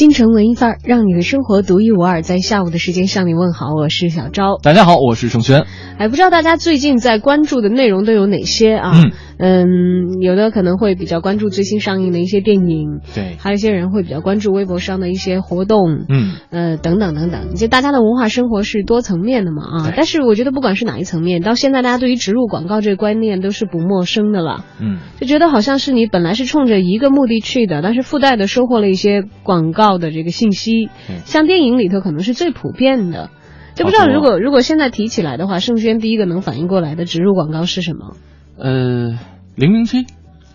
今京城文艺范儿，让你的生活独一无二。在下午的时间向你问好，我是小昭。大家好，我是盛轩。哎，不知道大家最近在关注的内容都有哪些啊？嗯嗯，有的可能会比较关注最新上映的一些电影，对，还有一些人会比较关注微博上的一些活动，嗯，呃，等等等等。就大家的文化生活是多层面的嘛啊。但是我觉得不管是哪一层面，到现在大家对于植入广告这个观念都是不陌生的了。嗯，就觉得好像是你本来是冲着一个目的去的，但是附带的收获了一些广告的这个信息。像电影里头可能是最普遍的。就不知道如果如果现在提起来的话，盛轩第一个能反应过来的植入广告是什么？呃，零零七，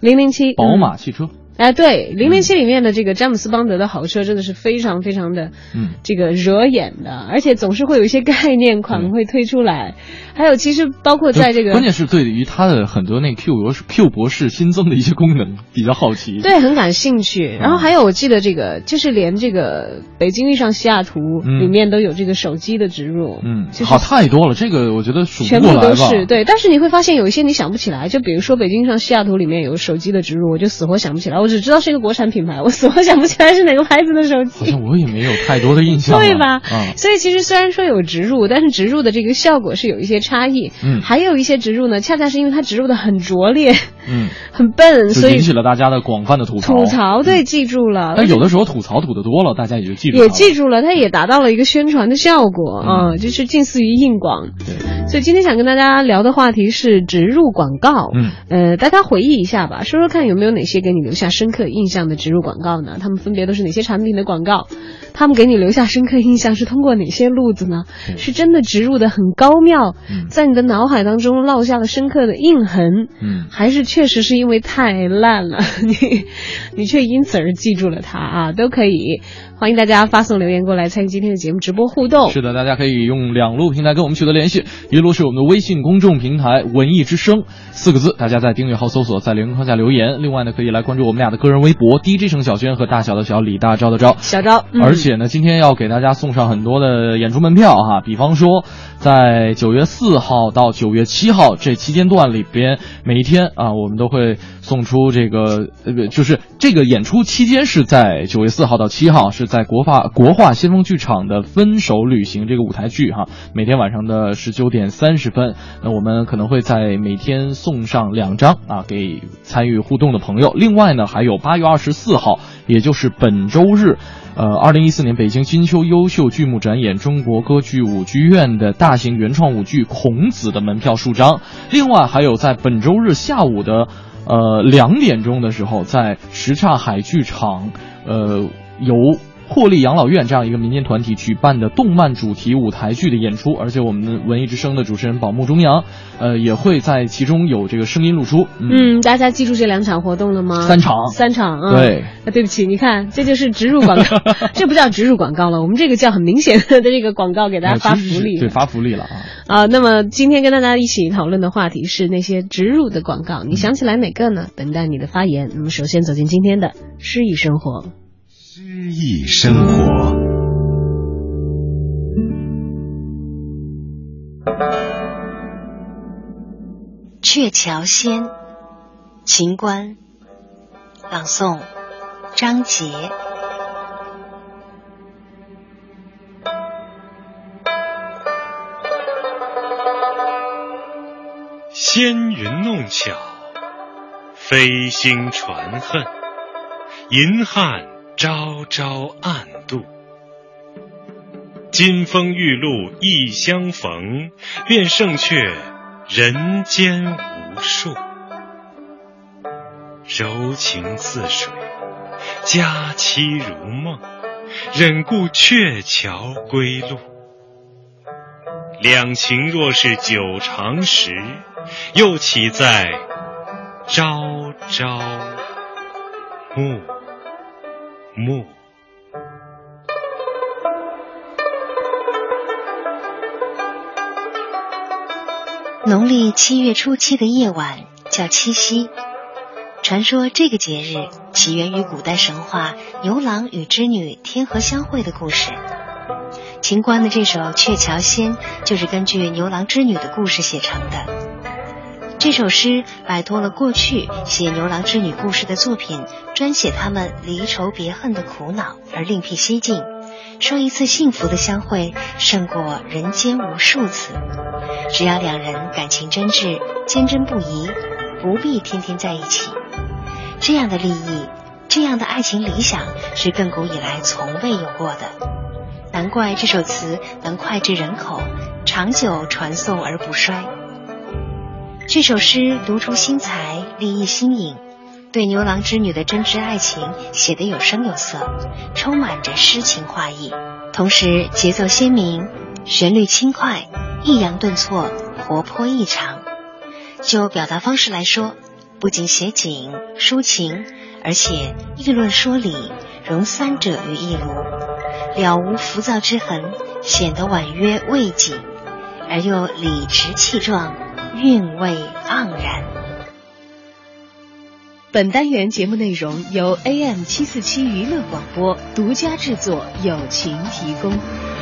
零零七，宝马汽车，哎，对，零零七里面的这个詹姆斯邦德的豪车真的是非常非常的，嗯，这个惹眼的，而且总是会有一些概念款嗯会推出来，还有其实包括在这个关键是对于它的很多那 Q 博士 Q 博士新增的一些功能比较好奇。对，很感兴趣。然后还有，我记得这个就是连这个北京遇上西雅图嗯里面都有这个手机的植入，嗯，就是好太多了，这个我觉得数全不过来吧。部都是对。但是你会发现有一些你想不起来，就比如说北京遇上西雅图里面有手机的植入，我就死活想不起来，我只知道是一个国产品牌，我死活想不起来是哪个牌子的手机好。像我也没有太多的印象了，对吧？嗯所以其实虽然说有植入，但是植入的这个效果是有一些差异。嗯还有一些植入呢，恰恰是因为它植入的很拙劣、嗯，很笨，所以引起了大家的广泛的吐槽。吐槽对记住了。但有的时候吐槽吐的多了，大家也就记住了也记住了，它也达到了一个宣传的效果嗯啊、就是近似于硬广。对，所以今天想跟大家聊的话题是植入广告。嗯，呃，大家回忆一下吧，说说看有没有哪些给你留下深刻印象的植入广告呢？他们分别都是哪些产品的广告？他们给你留下深刻印象是通过哪些路子呢？对是真的植入的很高妙，嗯在你的脑海当中烙下了深刻的印痕，嗯还是确实是因为太烂了，你你却因此而记住了它啊？都可以，欢迎大家发送留言过来参与今天的节目直播互动。是的，大家可以用两路平台跟我们取得联系，一路是我们的微信公众平台“文艺之声”四个字，大家在订阅号搜索，在留言框下留言。另外呢，可以来关注我们俩的个人微博 “DJ 程小轩”和“大小的小李大钊的钊”。小招，嗯、而且呢，今天要给大家送上很多的演出门票哈，比方说，在九月四号到九月七号这期间段里边，每一天啊，我们都会送出这个呃，就是这个演出期间是在九月四号到七号，是在国画国画先锋剧场的《分手旅行》这个舞台剧哈，每天晚上的十九点三十分，那我们可能会在每天送上两张啊，给参与互动的朋友。另外呢，还有八月二十四号，也就是本周日。呃，二零一四年北京金秋优秀剧目展演中国歌剧舞剧院的大型原创舞剧《孔子》的门票数张。另外，还有在本周日下午的呃两点钟的时候，在什刹海剧场，呃由。霍利养老院这样一个民间团体举办的动漫主题舞台剧的演出，而且我们文艺之声的主持人宝木中阳，呃，也会在其中有这个声音露出。嗯，大家记住这两场活动了吗？三场，三场啊。对啊，对不起，你看，这就是植入广告，这不叫植入广告了，我们这个叫很明显的这个广告给大家 发福利。是对，发福利了啊。啊，那么今天跟大家一起讨论的话题是那些植入的广告，你想起来哪个呢？等待你的发言。那么首先走进今天的诗意生活。诗意生活。鹊桥仙，秦观，朗诵张杰。仙云弄巧，飞星传恨，银汉朝朝暗度。金风玉露一相逢，便胜却人间无数。柔情似水，佳期如梦，忍顾鹊桥归路。两情若是久长时，又岂在朝朝暮木。农历七月初七的夜晚叫七夕，传说这个节日起源于古代神话牛郎与织女天河相会的故事。秦观的这首《鹊桥仙》就是根据牛郎织女的故事写成的。这首诗摆脱了过去写牛郎织女故事的作品专写他们离愁别恨的苦恼，而另辟蹊径，说一次幸福的相会胜过人间无数次。只要两人感情真挚、坚贞不移，不必天天在一起。这样的利益，这样的爱情理想，是亘古以来从未有过的。难怪这首词能脍炙人口，长久传颂而不衰。这首诗独出心裁，立意新颖，对牛郎织女的真挚爱情写得有声有色，充满着诗情画意，同时节奏鲜明，旋律轻快。抑扬顿挫，活泼异常。就表达方式来说，不仅写景抒情，而且议论说理，融三者于一炉，了无浮躁之痕，显得婉约慰藉，而又理直气壮，韵味盎然。本单元节目内容由 AM 七四七娱乐广播独家制作，友情提供。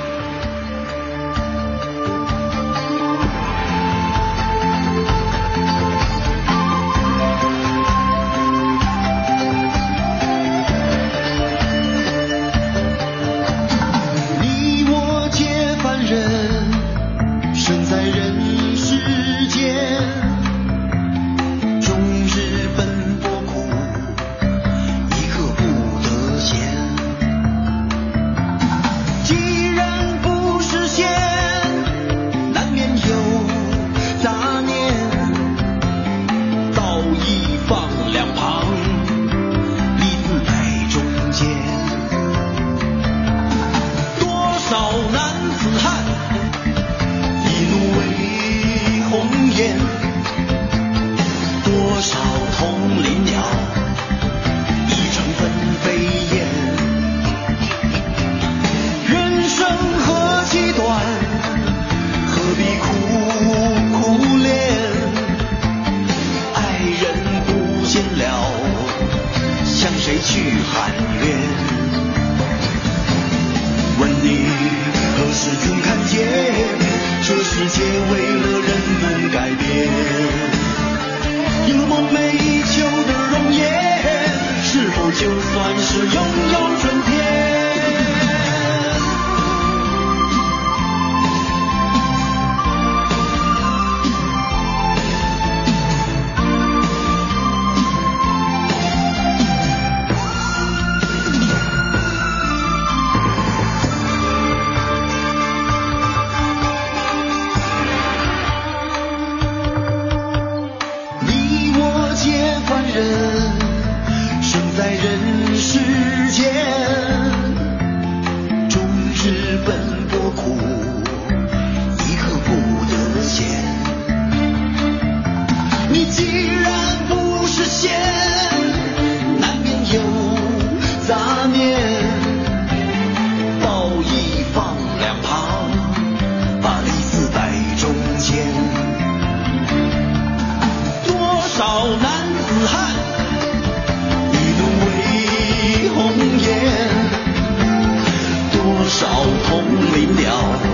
少同林鸟。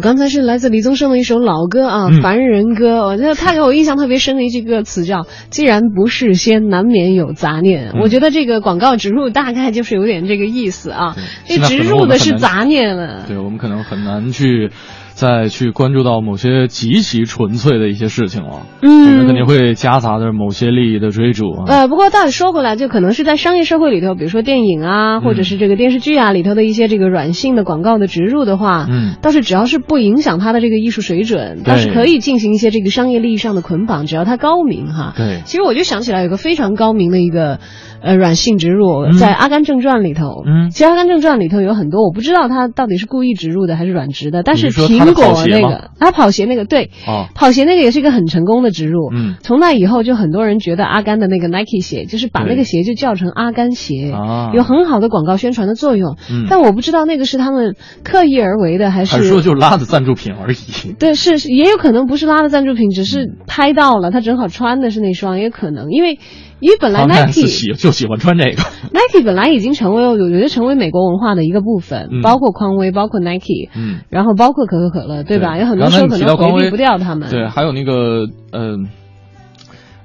好，刚才是来自李宗盛的一首老歌啊，嗯凡人歌》。我觉得他给我印象特别深的一句歌词叫“既然不是仙，难免有杂念”。嗯我觉得这个广告植入大概就是有点这个意思啊。这植入的是杂念了。对我们可能很难去再去关注到某些极其纯粹的一些事情了。嗯。我们肯定会夹杂着某些利益的追逐啊。呃，不过倒也说回来，就可能是在商业社会里头，比如说电影啊，或者是这个电视剧啊里头的一些这个软性的广告的植入的话，嗯。倒是只要是不影响它的这个艺术水准，倒是可以进行一些这个商业利益上的捆绑，只要它高明哈。对。其实我就想起来有个非常高明的一个呃软性植入，嗯。在《阿甘正传》里头，嗯。其实《阿甘正传》里头有很多，我不知道它到底是故意植入的还是软植的，但是苹果那个，他跑鞋那个对，哦。跑鞋那个也是一个很成功的植入，嗯。从那以后就很多人觉得阿甘的那个 Nike 鞋，就是把那个鞋就叫成阿甘鞋，啊有很好的广告宣传的作用，嗯。但我不知道那个是他们刻意而为的还是还说就是拉的赞助品而已。对，是是也有可能不是拉的赞助品，只嗯。是拍到了，他正好穿的是那双，也有可能，因为因为本来 Nike 喜就喜欢穿这个。Nike 本来已经成为我觉得成为美国文化的一个部分，嗯包括匡威，包括 Nike，嗯，然后包括可口可乐，对吧？对有很多时候可能回避不掉他们。对，还有那个呃，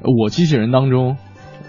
我机器人当中，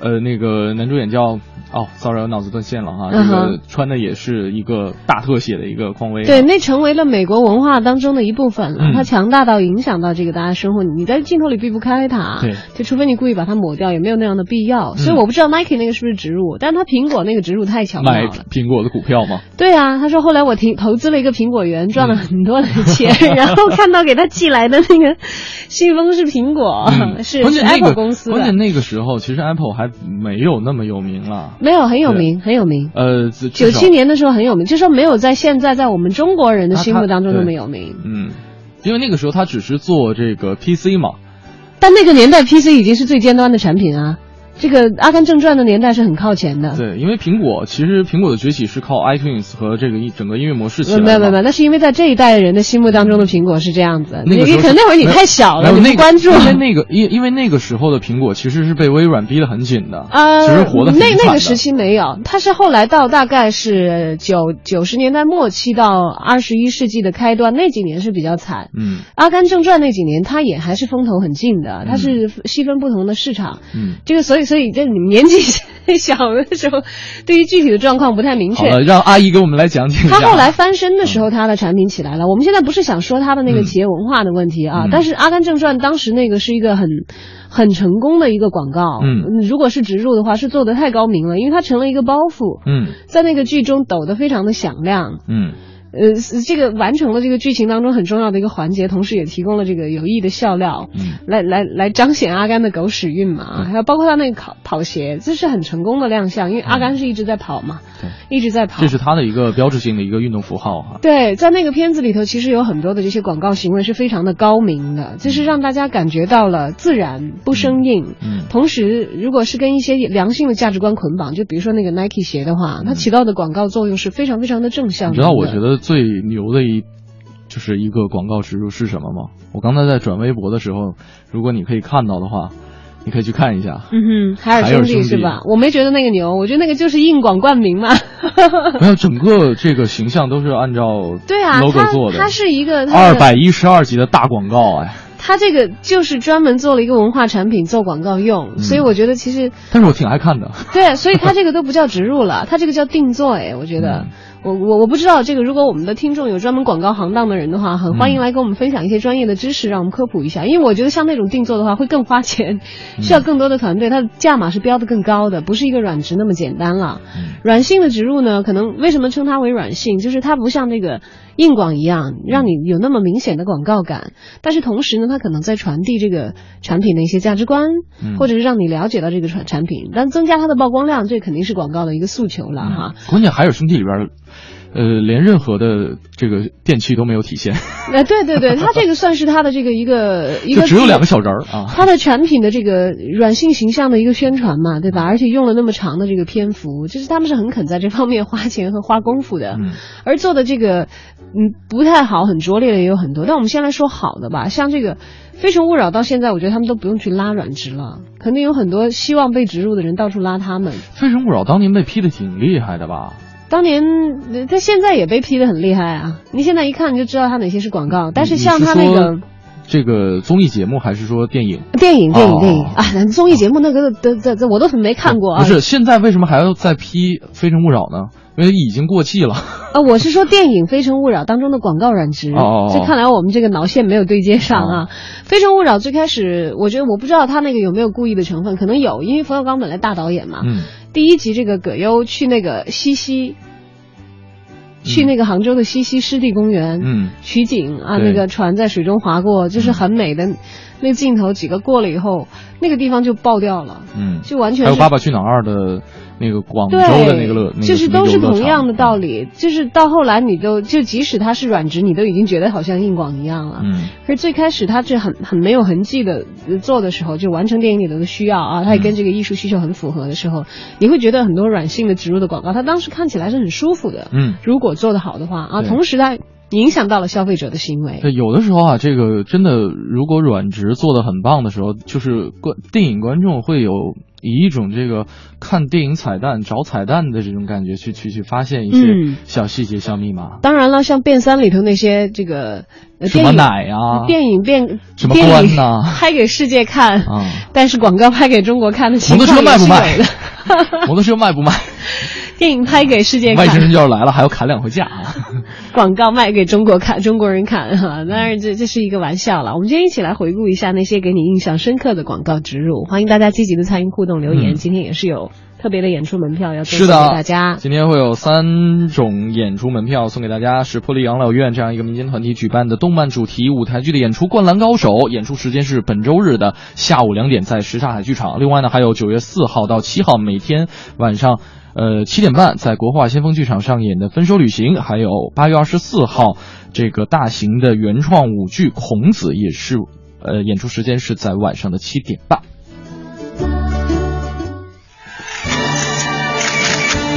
呃，那个男主演叫哦，sorry，我脑子断线了哈。这嗯个穿的也是一个大特写的一个匡威啊。对，那成为了美国文化当中的一部分了。嗯它强大到影响到这个大家生活，你在镜头里避不开它。对，就除非你故意把它抹掉，也没有那样的必要。嗯所以我不知道 Nike 那个是不是植入，但是它苹果那个植入太巧妙买了。苹果的股票吗。对啊，他说后来我投投资了一个苹果园，赚了很多的钱，然后看到给他寄来的那个信封是苹果，嗯是 Apple 公司的，关键那个时候，其实 Apple 还没有那么有名了。没有很有名，很有名。呃，九七年的时候很有名，就说没有在现在在我们中国人的心目当中那么有名。嗯，因为那个时候他只是做这个 PC 嘛。但那个年代 PC 已经是最尖端的产品啊，这个《阿甘正传》的年代是很靠前的。对，因为苹果其实苹果的崛起是靠 iTunes 和这个一整个音乐模式起来的。没有没有没有，那是因为在这一代人的心目当中的苹果是这样子。那个时候你可能那会儿你太小了，那你不关注。因为那个因因为那个时候的苹果其实是被微软逼得很紧的，呃，其实活得很那那个时期没有，它是后来到大概是九九十年代末期到二十一世纪的开端那几年是比较惨。嗯阿甘正传那几年，它也还是风头很劲的，它是细分不同的市场。嗯。这个所以所以这你们年纪小的时候，对于具体的状况不太明确。好了，让阿姨给我们来讲解。他后来翻身的时候，他的产品起来了。我们现在不是想说他的那个企业文化的问题啊，嗯但是《阿甘正传》当时那个是一个很很成功的一个广告。嗯，如果是植入的话，是做的太高明了，因为它成了一个包袱，嗯在那个剧中抖得非常的响亮。嗯呃，这个完成了这个剧情当中很重要的一个环节，同时也提供了这个有益的笑料，嗯来来来彰显阿甘的狗屎运嘛，还有包括他那个跑跑鞋，这是很成功的亮相，因为阿甘是一直在跑嘛，对，一直在跑，这是他的一个标志性的一个运动符号哈。对，在那个片子里头，其实有很多的这些广告行为是非常的高明的，就是让大家感觉到了自然不生硬。嗯同时，如果是跟一些良性的价值观捆绑，就比如说那个 Nike 鞋的话，它起到的广告作用是非常非常的正向的。你知道我觉得最牛的一就是一个广告植入是什么吗？我刚才在转微博的时候，如果你可以看到的话，你可以去看一下。嗯哼，海尔兄弟是吧？我没觉得那个牛，我觉得那个就是硬广冠名嘛。没有，整个这个形象都是按照对啊，logo 它做的。它是一个二百一十二集的大广告哎，它这个就是专门做了一个文化产品做广告用，嗯所以我觉得其实但是我挺爱看的。对，所以它这个都不叫植入了，它这个叫定做。哎，我觉得。嗯我我我不知道这个，如果我们的听众有专门广告行当的人的话，很欢迎来跟我们分享一些专业的知识，让我们科普一下。因为我觉得像那种定做的话，会更花钱，需要更多的团队，它的价码是标的更高的，不是一个软植那么简单了。软性的植入呢，可能为什么称它为软性，就是它不像那个硬广一样，让你有那么明显的广告感，但是同时呢，它可能在传递这个产品的一些价值观，嗯或者是让你了解到这个产产品，但增加它的曝光量，这肯定是广告的一个诉求了哈。关键还有兄弟里边，呃，连任何的这个电器都没有体现，呃，对对对，它这个算是它的这个一个 一个就只有两个小人儿啊。它的产品的这个软性形象的一个宣传嘛，对吧？而且用了那么长的这个篇幅，就是他们是很肯在这方面花钱和花功夫的。嗯而做的这个，嗯，不太好、很拙劣的也有很多。但我们先来说好的吧，像这个《非诚勿扰》到现在，我觉得他们都不用去拉软植了，肯定有很多希望被植入的人到处拉他们。《非诚勿扰》当年被批的挺厉害的吧？当年呃他现在也被批的很厉害啊！你现在一看你就知道他哪些是广告，但是像他那个这个综艺节目还是说电影？电影、电影、哦电影啊，那综艺节目那个的这这我都没看过啊。不是，现在为什么还要再批《非诚勿扰》呢？因为已经过气了。啊，我是说电影《非诚勿扰》当中的广告软植，哦哦哦这看来我们这个脑线没有对接上啊。非诚勿扰》最开始，我觉得我不知道他那个有没有故意的成分，可能有，因为冯小刚本来大导演嘛。嗯第一集这个葛优去那个西溪，去那个杭州的西溪湿地公园，嗯取景啊，那个船在水中划过，就是很美的那个镜头，几个过了以后，那个地方就爆掉了。嗯，就完全还有《爸爸去哪儿二》的那个广州，的那个乐，那个就是都是同样的道理，就是到后来你都就即使它是软植，你都已经觉得好像硬广一样了。嗯可是最开始它是很很没有痕迹的呃做的时候，就完成电影里头的需要啊，它也跟这个艺术需求很符合的时候，你会觉得很多软性的植入的广告，它当时看起来是很舒服的。嗯。如果做得好的话啊，同时它影响到了消费者的行为。对，有的时候啊，这个真的，如果软植做的很棒的时候，就是观电影观众会有以一种这个看电影彩蛋、找彩蛋的这种感觉去去去发现一些嗯小细节、小密码。当然了，像变三里头那些这个呃什么奶啊电影变什么电影关呐拍给世界看，啊但是广告拍给中国看的情摩托况也是车卖不卖。摩托车卖不卖？电影拍给世界外星人就，要来了，还要砍两回价啊！广告卖给中国看，中国人看哈。当然这这是一个玩笑了。我们今天一起来回顾一下那些给你印象深刻的广告植入，欢迎大家积极的参与互动留言。嗯今天也是有特别的演出门票要给大家。今天会有三种演出门票送给大家，是破例养老院这样一个民间团体举办的动漫主题舞台剧的演出《灌篮高手》，演出时间是本周日的下午两点，在什刹海剧场。另外呢，还有九月四号到七号每天晚上。呃，七点半在国画先锋剧场上演的《分手旅行》，还有八月二十四号这个大型的原创舞剧《孔子》，也是呃演出时间是在晚上的七点半。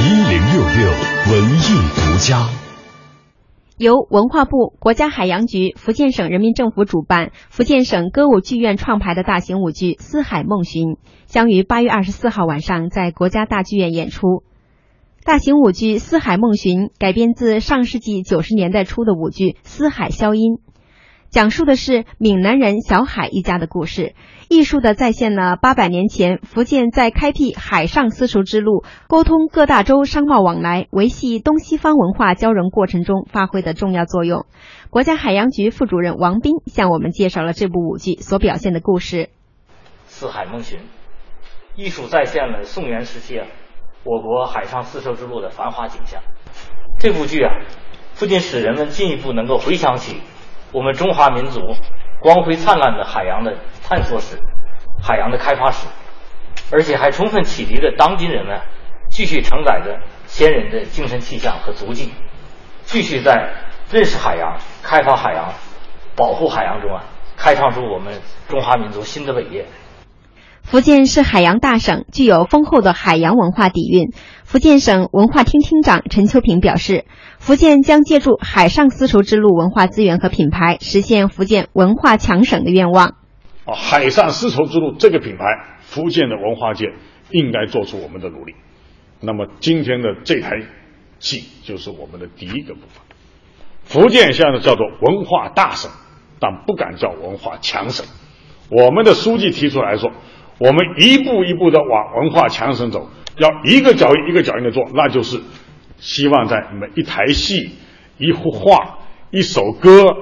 一零六六文艺独家。由文化部、国家海洋局、福建省人民政府主办，福建省歌舞剧院创排的大型舞剧《四海梦寻》将于八月二十四号晚上在国家大剧院演出。大型舞剧《四海梦寻》改编自上世纪九十年代初的舞剧《四海消音》，讲述的是闽南人小海一家的故事，艺术的再现了八百年前福建在开辟海上丝绸之路、沟通各大洲商贸往来、维系东西方文化交融过程中发挥的重要作用。国家海洋局副主任王斌向我们介绍了这部舞剧所表现的故事。四海梦寻，艺术再现了宋元时期啊，我国海上丝绸之路的繁华景象。这部剧啊，不仅使人们进一步能够回想起我们中华民族光辉灿烂的海洋的探索史、海洋的开发史，而且还充分启迪了当今人们继续承载着先人的精神气象和足迹，继续在认识海洋、开发海洋、保护海洋中啊，开创出我们中华民族新的伟业。福建是海洋大省，具有丰厚的海洋文化底蕴。福建省文化厅厅长陈秋平表示，福建将借助海上丝绸之路文化资源和品牌，实现福建文化强省的愿望。啊，海上丝绸之路这个品牌，福建的文化界应该做出我们的努力。那么今天的这台戏就是我们的第一个部分。福建现在叫做文化大省，但不敢叫文化强省。我们的书记提出来说，我们一步一步的往文化强省走，要一个脚印一个脚印的做，那就是希望在每一台戏、一幅画、一首歌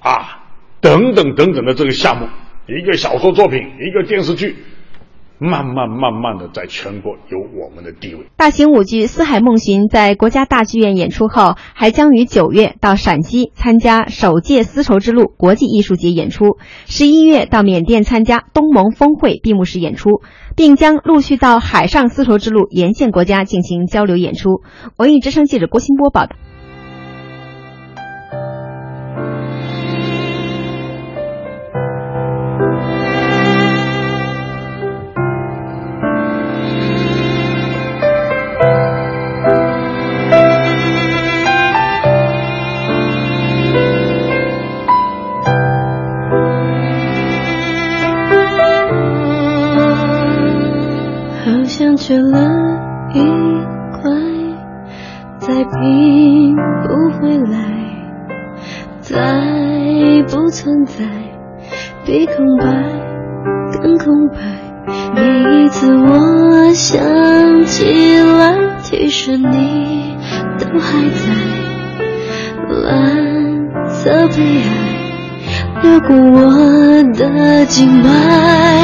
啊等等等等的这个项目，一个小说作品，一个电视剧，慢慢慢慢的在全国有我们的地位。大型舞剧《四海梦寻》在国家大剧院演出后，还将于九月到陕西参加首届丝绸之路国际艺术节演出，十一月到缅甸参加东盟峰会闭幕式演出，并将陆续到海上丝绸之路沿线国家进行交流演出。文艺之声记者郭新波报道。缺了一块，再拼不回来，再不存在，比空白更空白。每一次我想起来，其实你都还在。蓝色悲哀流过我的静脉，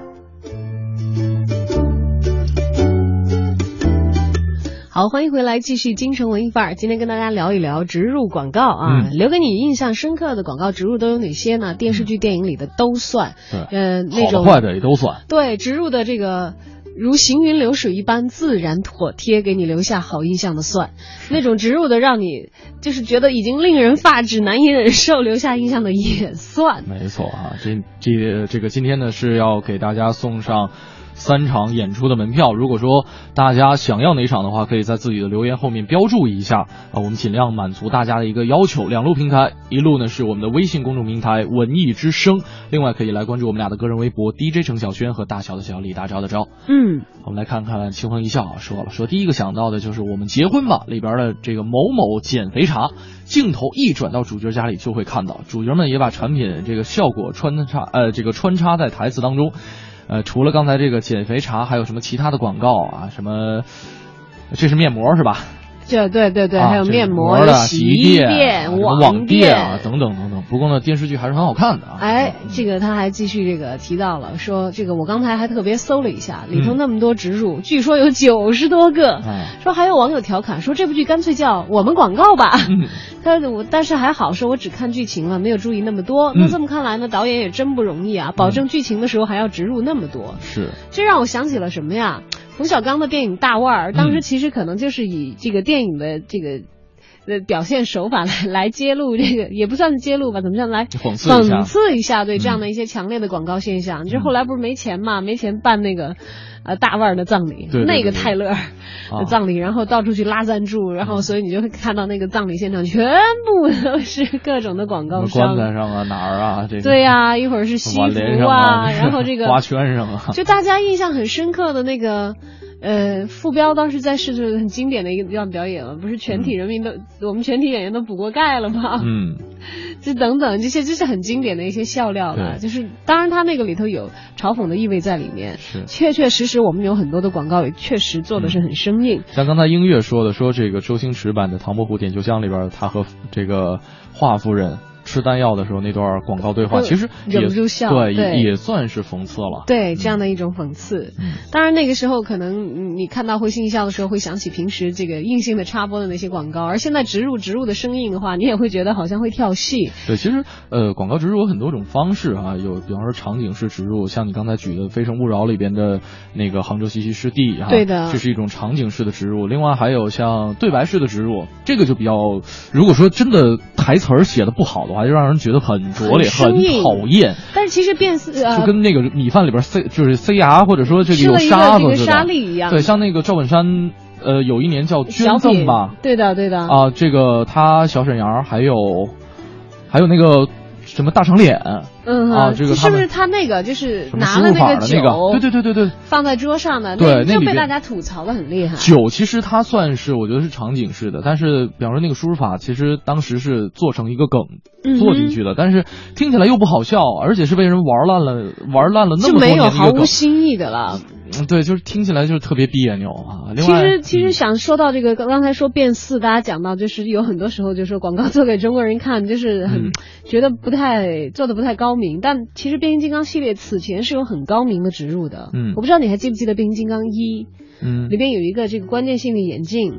好，欢迎回来，继续京城文艺范儿。今天跟大家聊一聊植入广告啊，嗯留给你印象深刻的广告植入都有哪些呢？电视剧、电影里的都算，对呃，那种坏的也都算。对植入的这个。如行云流水一般自然妥帖，给你留下好印象的算，那种植入的让你就是觉得已经令人发指、难以忍受、留下印象的也算。没错啊，这这这个今天呢是要给大家送上三场演出的门票。如果说大家想要哪场的话，可以在自己的留言后面标注一下啊，我们尽量满足大家的一个要求。两路平台，一路呢是我们的微信公众平台“文艺之声”，另外可以来关注我们俩的个人微博 DJ 程晓轩和大小的小李大钊的钊。嗯，我们来看看清风一笑啊，说了说第一个想到的就是我们结婚吧里边的这个某某减肥茶，镜头一转到主角家里就会看到，主角们也把产品这个效果穿插呃这个穿插在台词当中，呃除了刚才这个减肥茶，还有什么其他的广告啊？什么这是面膜是吧？这对对对，啊还有面膜、洗洗衣衣店、店、什么网店啊等等等等。不过呢，电视剧还是很好看的啊。哎，这个他还继续这个提到了，说这个我刚才还特别搜了一下，里头嗯那么多植入，据说有九十多个。啊，说还有网友调侃说这部剧干脆叫我们广告吧。嗯他我但是还好，说我只看剧情了，没有注意那么多。那嗯这么看来呢，导演也真不容易啊，保证剧情的时候还要植入那么多。是这让我想起了什么呀？冯小刚的电影《大腕儿》，当时嗯其实可能就是以这个电影的这个。呃，表现手法来来揭露这个，也不算是揭露吧，怎么讲来讽刺一下讽刺一下对这样嗯的一些强烈的广告现象。就是后来不是没钱嘛，没钱办那个呃大腕儿的葬礼，对对对那个泰勒啊的葬礼，然后到处去拉赞助，然后所以你就会看到那个葬礼现场全部都是各种的广告什么棺。材上啊哪儿啊这个对呀、一会儿是西服上啊，然后这个花圈上啊，就大家印象很深刻的那个，呃，傅彪当时在世就是很经典的一个样表演了，不是全体人民都、我们全体演员都补过钙了吗？嗯，这等等这些，这是很经典的一些笑料了。就是当然他那个里头有嘲讽的意味在里面，是确确实实我们有很多的广告也确实做的是很生硬。像刚才音乐说的，说这个周星驰版的《唐伯虎点秋香》里边，他和这个华夫人吃丹药的时候那段广告对话，嗯其实忍不住笑对，对也也算是讽刺了。对这样的一种讽刺。嗯当然那个时候可能嗯你看到会心一笑的时候，会想起平时这个硬性的插播的那些广告，而现在植入植入的生硬的话，你也会觉得好像会跳戏。对，其实呃，广告植入有很多种方式啊，有比方说场景式植入，像你刚才举的《非诚勿扰》里边的那个杭州西溪湿地啊，对的这是一种场景式的植入。另外还有像对白式的植入，这个就比较，如果说真的台词儿写的不好的话，就让人觉得很拙劣、很讨厌，但是其实变色呃就跟那个米饭里边塞就是塞牙，或者说这个有沙子似的。沙粒一样。对，像那个赵本山，呃，有一年叫捐赠吧，对的对的。啊，这个他小沈阳还有还有那个什么大长脸，嗯哼啊这个是不是他那个就是拿了那个酒，那个，对对对对对。放在桌上的，对那就被大家吐槽的很厉害。酒其实它算是我觉得是场景式的，但是比方说那个输入法，其实当时是做成一个梗做进去的，但是听起来又不好笑，而且是被人玩烂了，玩烂了那就么多没有毫无年的一个梗。新意的了。嗯对，就是听起来就是特别别扭啊。另其，实其实想说到这个，刚刚才说变四，大家讲到就是有很多时候就说广告做给中国人看，就是很、嗯觉得不太做的不太高明，但其实变形金刚系列此前是有很高明的植入的。嗯我不知道你还记不记得变形金刚一嗯里边有一个这个关键性的眼镜。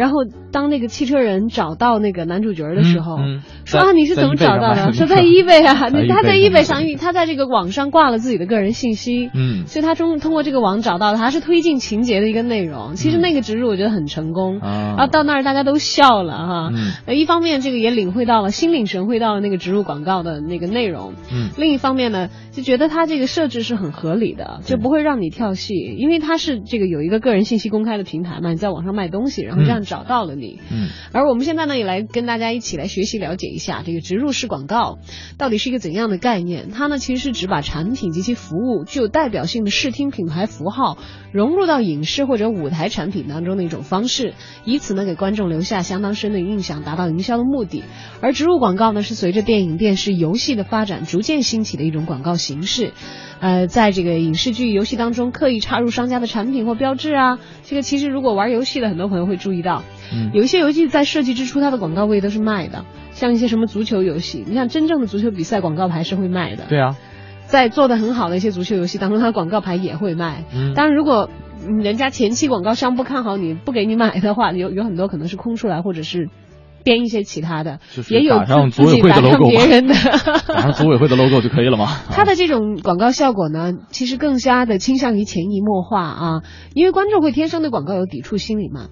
然后，当那个汽车人找到那个男主角的时候，嗯嗯说啊你是怎么找到的？在说在上 eBay 啊，在他在 eBay eBay 上上，他在这个网上挂了自己的个人信息，嗯。所以他中通过这个网找到的，他是推进情节的一个内容。其实那个植入我觉得很成功，啊然后到那儿大家都笑了哈。嗯。呃，一方面这个也领会到了心领神会到了那个植入广告的那个内容，嗯。另一方面呢，就觉得他这个设置是很合理的，就不会让你跳戏，因为他是这个有一个个人信息公开的平台嘛，你在网上卖东西，然后这样找到了你。嗯而我们现在呢，也来跟大家一起来学习了解一下这个植入式广告到底是一个怎样的概念。它呢，其实是指把产品及其服务具有代表性的视听品牌符号融入到影视或者舞台产品当中的一种方式，以此呢给观众留下相当深的印象，达到营销的目的。而植入广告呢，是随着电影、电视、游戏的发展逐渐兴起的一种广告形式。呃，在这个影视剧、游戏当中刻意插入商家的产品或标志啊，这个其实如果玩游戏的很多朋友会注意到，嗯。有一些游戏在设计之初它的广告位都是卖的，像一些什么足球游戏，你像真正的足球比赛广告牌是会卖的，对啊，在做的很好的一些足球游戏当中，它的广告牌也会卖。嗯。当然，如果嗯人家前期广告商不看好你，不给你买的话，有有很多可能是空出来，或者是编一些其他的，就是也有打上自自己组委会的 logo 嘛别人的。打上组委会的 logo 就可以了嘛。它的这种广告效果呢，其实更加的倾向于潜移默化啊，因为观众会天生对广告有抵触心理嘛，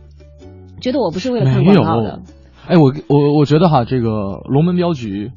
觉得我不是为了看广告的。，哎，我我我觉得哈，这个龙门镖局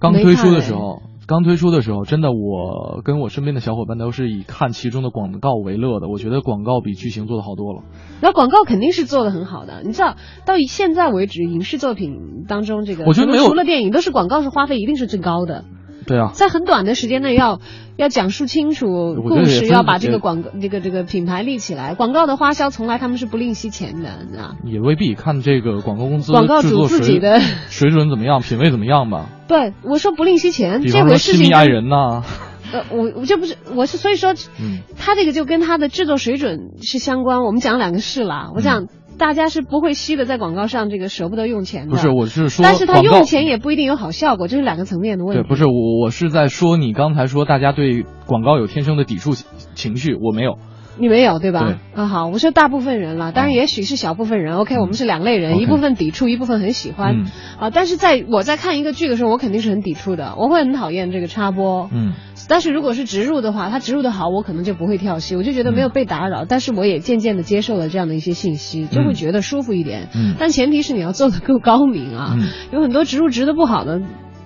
刚推出的时候，刚推出的时候，真的我跟我身边的小伙伴都是以看其中的广告为乐的。我觉得广告比剧情做的好多了。那广告肯定是做的很好的，你知道，到现在为止，影视作品当中，这个我觉得没有除了电影，都是广告是花费一定是最高的，对啊，在很短的时间内要要讲述清楚故事，要把这个广告这个这个品牌立起来。广告的花销从来他们是不吝惜钱的，你知道。也未必看这个广告公司广告主自己的水准怎么样，品味怎么样吧。对，我说不吝惜钱，这回事情爱人呐、呃，我我这不是我是所以说，嗯他这个就跟他的制作水准是相关。我们讲两个事啦，我讲。大家是不会惜的，在广告上这个舍不得用钱的。不是，我是说，但是他用钱也不一定有好效果，这是两个层面的问题。对，不是我，我是在说你刚才说大家对广告有天生的抵触情绪，我没有。你没有对吧？对啊，好，我说大部分人了，当然也许是小部分人。OK，我们是两类人，一部分抵触，一部分很喜欢。嗯啊，但是在我在看一个剧的时候，我肯定是很抵触的，我会很讨厌这个插播。嗯，但是如果是植入的话，它植入的好，我可能就不会跳戏，我就觉得没有被打扰。但是我也渐渐的接受了这样的一些信息，就会觉得舒服一点。嗯但前提是你要做的够高明啊，嗯有很多植入植的不好的，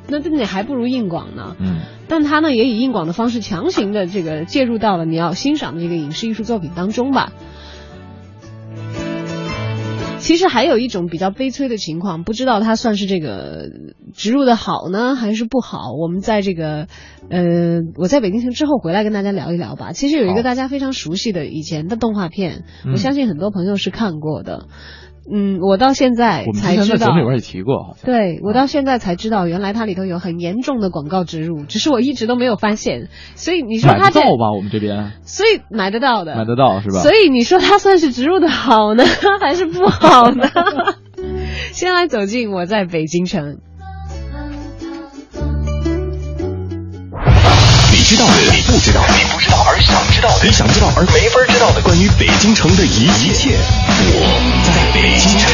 那那你还不如硬广呢。嗯但他呢也以硬广的方式强行的这个介入到了你要欣赏的这个影视艺术作品当中吧。其实还有一种比较悲催的情况，不知道它算是这个植入的好呢，还是不好？我们在这个呃，我在北京城之后回来跟大家聊一聊吧。其实有一个大家非常熟悉的以前的动画片，嗯我相信很多朋友是看过的。嗯，我到现在我们才知道前在节目里，边也提过，好像。对我到现在才知道，原来它里头有很严重的广告植入，只是我一直都没有发现。所以你说它这，得到吧？我们这边所以买得到的，买得到是吧？所以你说它算是植入的好呢，还是不好呢？先来走进我在北京城。知道的，你不知道，你不知道而想知道的，你想知道而没法知道的，关于北京城的一切，我在北京城。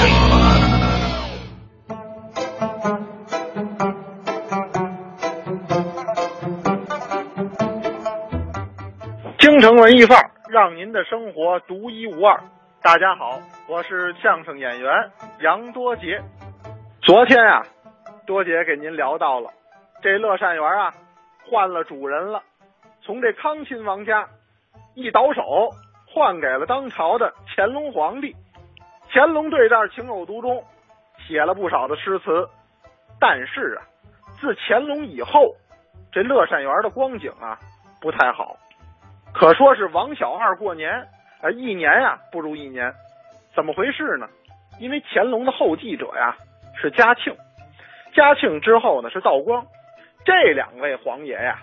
京城文艺范儿，让您的生活独一无二。大家好，我是相声演员杨多杰。昨天啊，多杰给您聊到了这乐善园啊，换了主人了，从这康亲王家一倒手换给了当朝的乾隆皇帝。乾隆对这儿情有独钟，写了不少的诗词。但是啊，自乾隆以后，这乐善园的光景啊不太好。可说是王小二过年，呃，一年呀不如一年，怎么回事呢？因为乾隆的后继者呀是嘉庆，嘉庆之后呢是道光，这两位皇爷呀，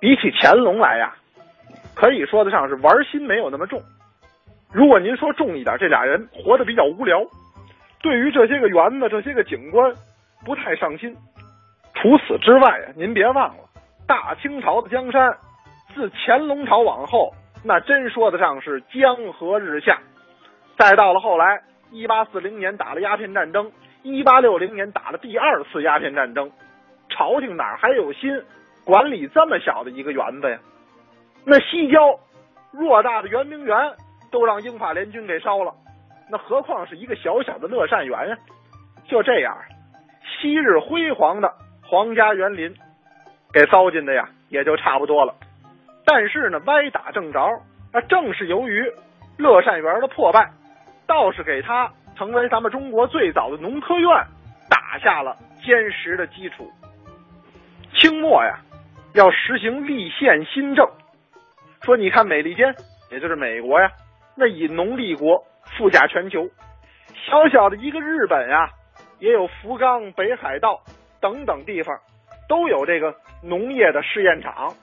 比起乾隆来呀，可以说得上是玩心没有那么重。如果您说重一点，这俩人活得比较无聊，对于这些个园子、这些个景观不太上心。除此之外啊，您别忘了大清朝的江山。自乾隆朝往后，那真说得上是江河日下。再到了后来，一八四零年打了鸦片战争，一八六零年打了第二次鸦片战争，朝廷哪还有心管理这么小的一个园子呀？那西郊偌大的圆明园都让英法联军给烧了，那何况是一个小小的乐善园呀？就这样，昔日辉煌的皇家园林，给糟践的呀，也就差不多了。但是呢，歪打正着，那正是由于乐善园的破败，倒是给他成为咱们中国最早的农科院打下了坚实的基础。清末呀，要实行立宪新政，说你看美利坚，也就是美国呀，那以农立国，富甲全球，小小的一个日本呀，也有福冈、北海道等等地方，都有这个农业的试验场。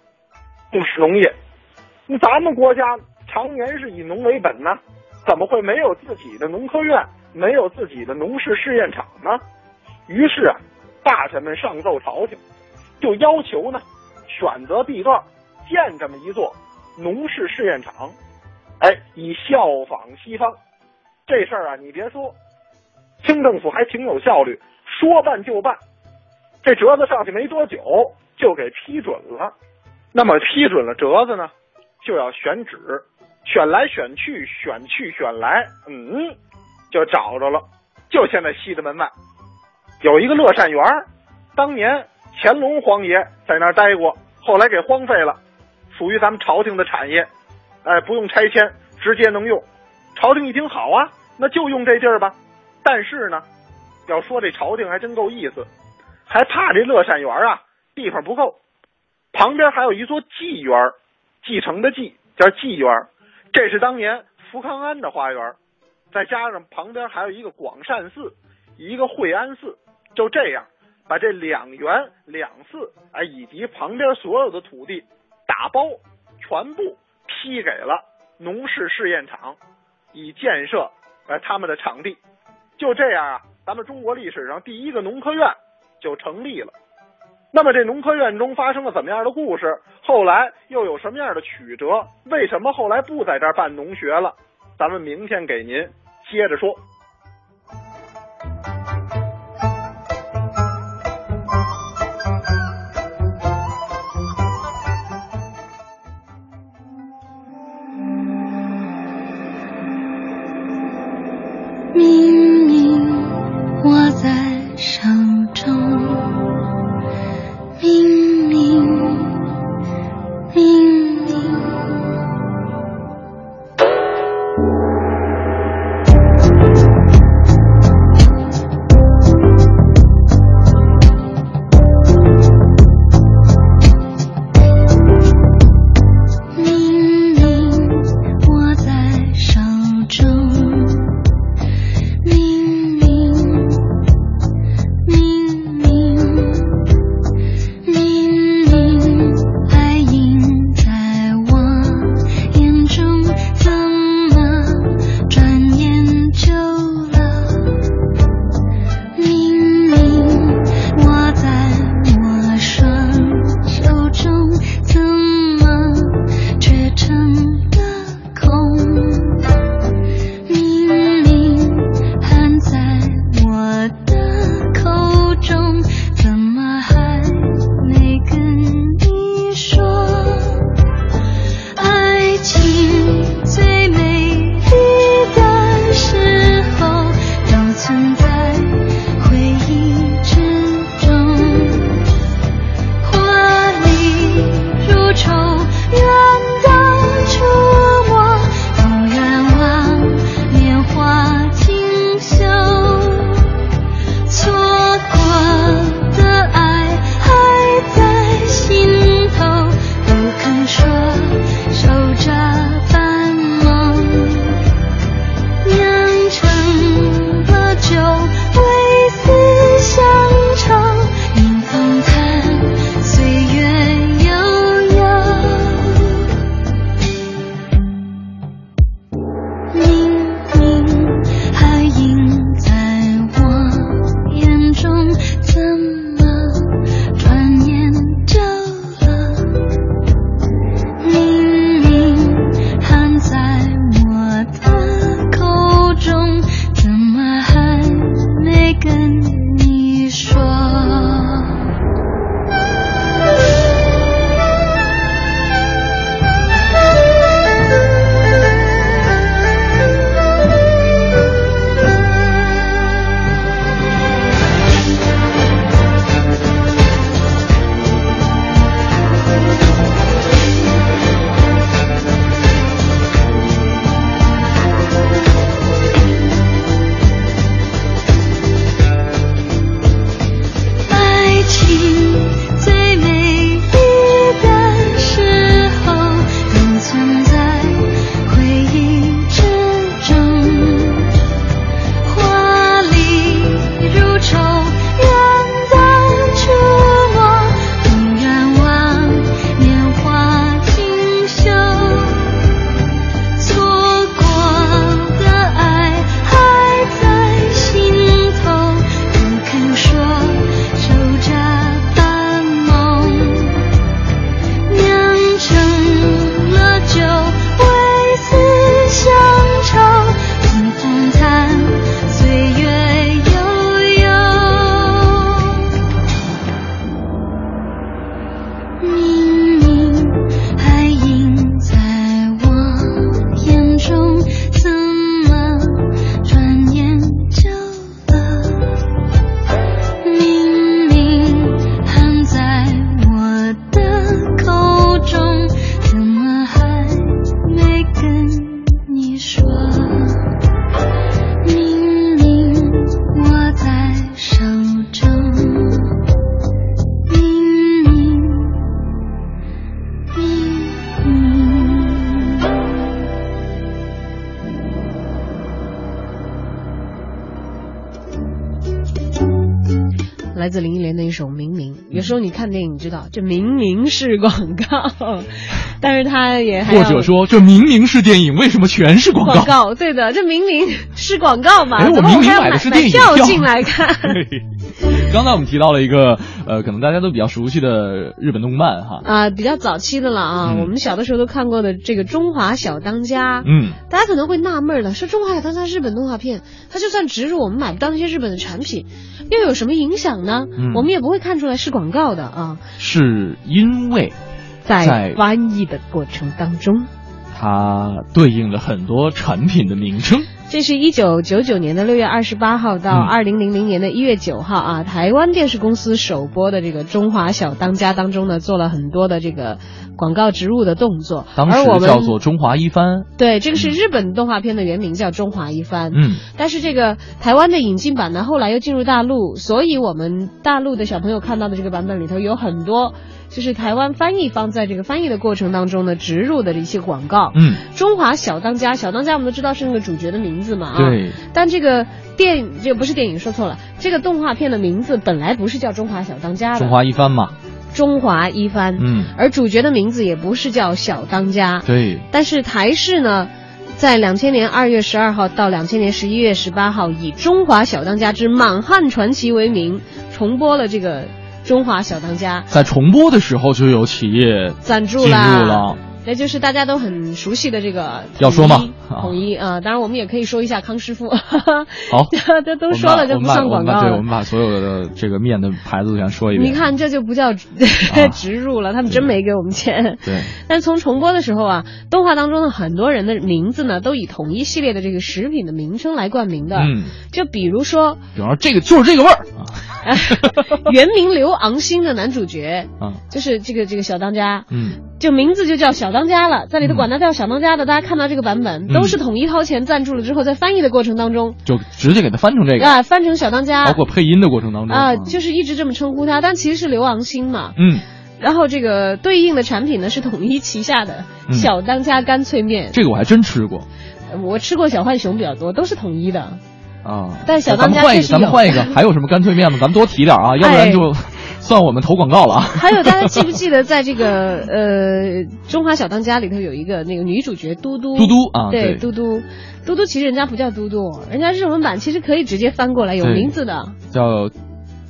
重视农业，那咱们国家常年是以农为本呢，怎么会没有自己的农科院，没有自己的农事试验场呢？于是啊，大臣们上奏朝廷，就要求呢，选择地段建这么一座农事试验场，哎，以效仿西方。这事儿啊，你别说，清政府还挺有效率，说办就办。这折子上去没多久，就给批准了。那么批准了折子呢，就要选址，选来选去，选去选来，嗯，就找着了，就现在西直门外有一个乐善园当年乾隆皇爷在那儿待过，后来给荒废了，属于咱们朝廷的产业，哎，不用拆迁，直接能用。朝廷一听好啊，那就用这地儿吧。但是呢，要说这朝廷还真够意思，还怕这乐善园啊地方不够。旁边还有一座继园，继承的继叫继园，这是当年福康安的花园，再加上旁边还有一个广善寺，一个惠安寺，就这样把这两园两寺啊以及旁边所有的土地打包全部批给了农事试验场，以建设呃他们的场地。就这样啊，咱们中国历史上第一个农科院就成立了。那么这农科院中发生了怎么样的故事？后来又有什么样的曲折？为什么后来不在这儿办农学了？咱们明天给您接着说。你看电影，知道这明明是广告，但是他也还 或者说这明明是电影，为什么全是广告？广告对的，这明明是广告嘛？哎，我明明买的是电影票进来看。刚才我们提到了一个呃，可能大家都比较熟悉的日本动漫哈啊，比较早期的了啊，嗯我们小的时候都看过的这个《中华小当家》。嗯，大家可能会纳闷了，说《中华小当家》日本动画片，它就算植入我们买不到那些日本的产品，又有什么影响呢？嗯我们也不会看出来是广告的啊。是因为在在翻译的过程当中，它对应了很多产品的名称。这是一九九九年的六月二十八号到嗯二零零零年的一月九号啊，台湾电视公司首播的这个《中华小当家》当中呢，做了很多的这个广告植入的动作，当时叫做中华一番。对，这个是日本动画片的原名叫《中华一番》。嗯，但是这个台湾的引进版呢，后来又进入大陆，所以我们大陆的小朋友看到的这个版本里头有很多，就是台湾翻译方在这个翻译的过程当中呢植入的一些广告。嗯，中华小当家，小当家我们都知道是那个主角的名字嘛啊。对。但这个电影这不是电影，说错了，这个动画片的名字本来不是叫《中华小当家》的，中华一番嘛。中华一番。嗯。而主角的名字也不是叫小当家。对。但是台视呢？在两千年二月十二号到两千年十一月十八号，以《中华小当家之满汉传奇》为名，重播了这个《中华小当家》。在重播的时候就有企业赞助进入了，那就是大家都很熟悉的这个要说吗？统一啊、呃，当然我们也可以说一下康师傅。好，这都说了，这不算广告对，我们把所有的这个面的牌子全说一遍。你看，这就不叫 植入了，他们真没给我们钱。对。但是从重播的时候啊，动画当中的很多人的名字呢，都以统一系列的这个食品的名称来冠名的。嗯。就比如说，比方说这个就是这个味儿啊。原名刘昂星的男主角，啊，就是这个这个小当家，嗯，就名字就叫小当家了，在里头管他叫小当家的，大家看到这个版本、嗯、都是统一掏钱赞助了之后，在翻译的过程当中，就直接给他翻成这个。啊，翻成小当家，包括配音的过程当中。啊，就是一直这么称呼他，但其实是刘昂星嘛，嗯，然后这个对应的产品呢是统一旗下的小当家干脆面，嗯、这个我还真吃过，我吃过小浣熊比较多，都是统一的。啊，但小当家换一个，咱们换一个，还有什么干脆面吗？咱们多提点啊，要不然就算我们投广告了啊。还有大家记不记得，在这个 呃《中华小当家》里头有一个那个女主角嘟嘟，嘟嘟啊，对，嘟嘟，嘟嘟其实人家不叫嘟嘟，人家日文版其实可以直接翻过来，有名字的，叫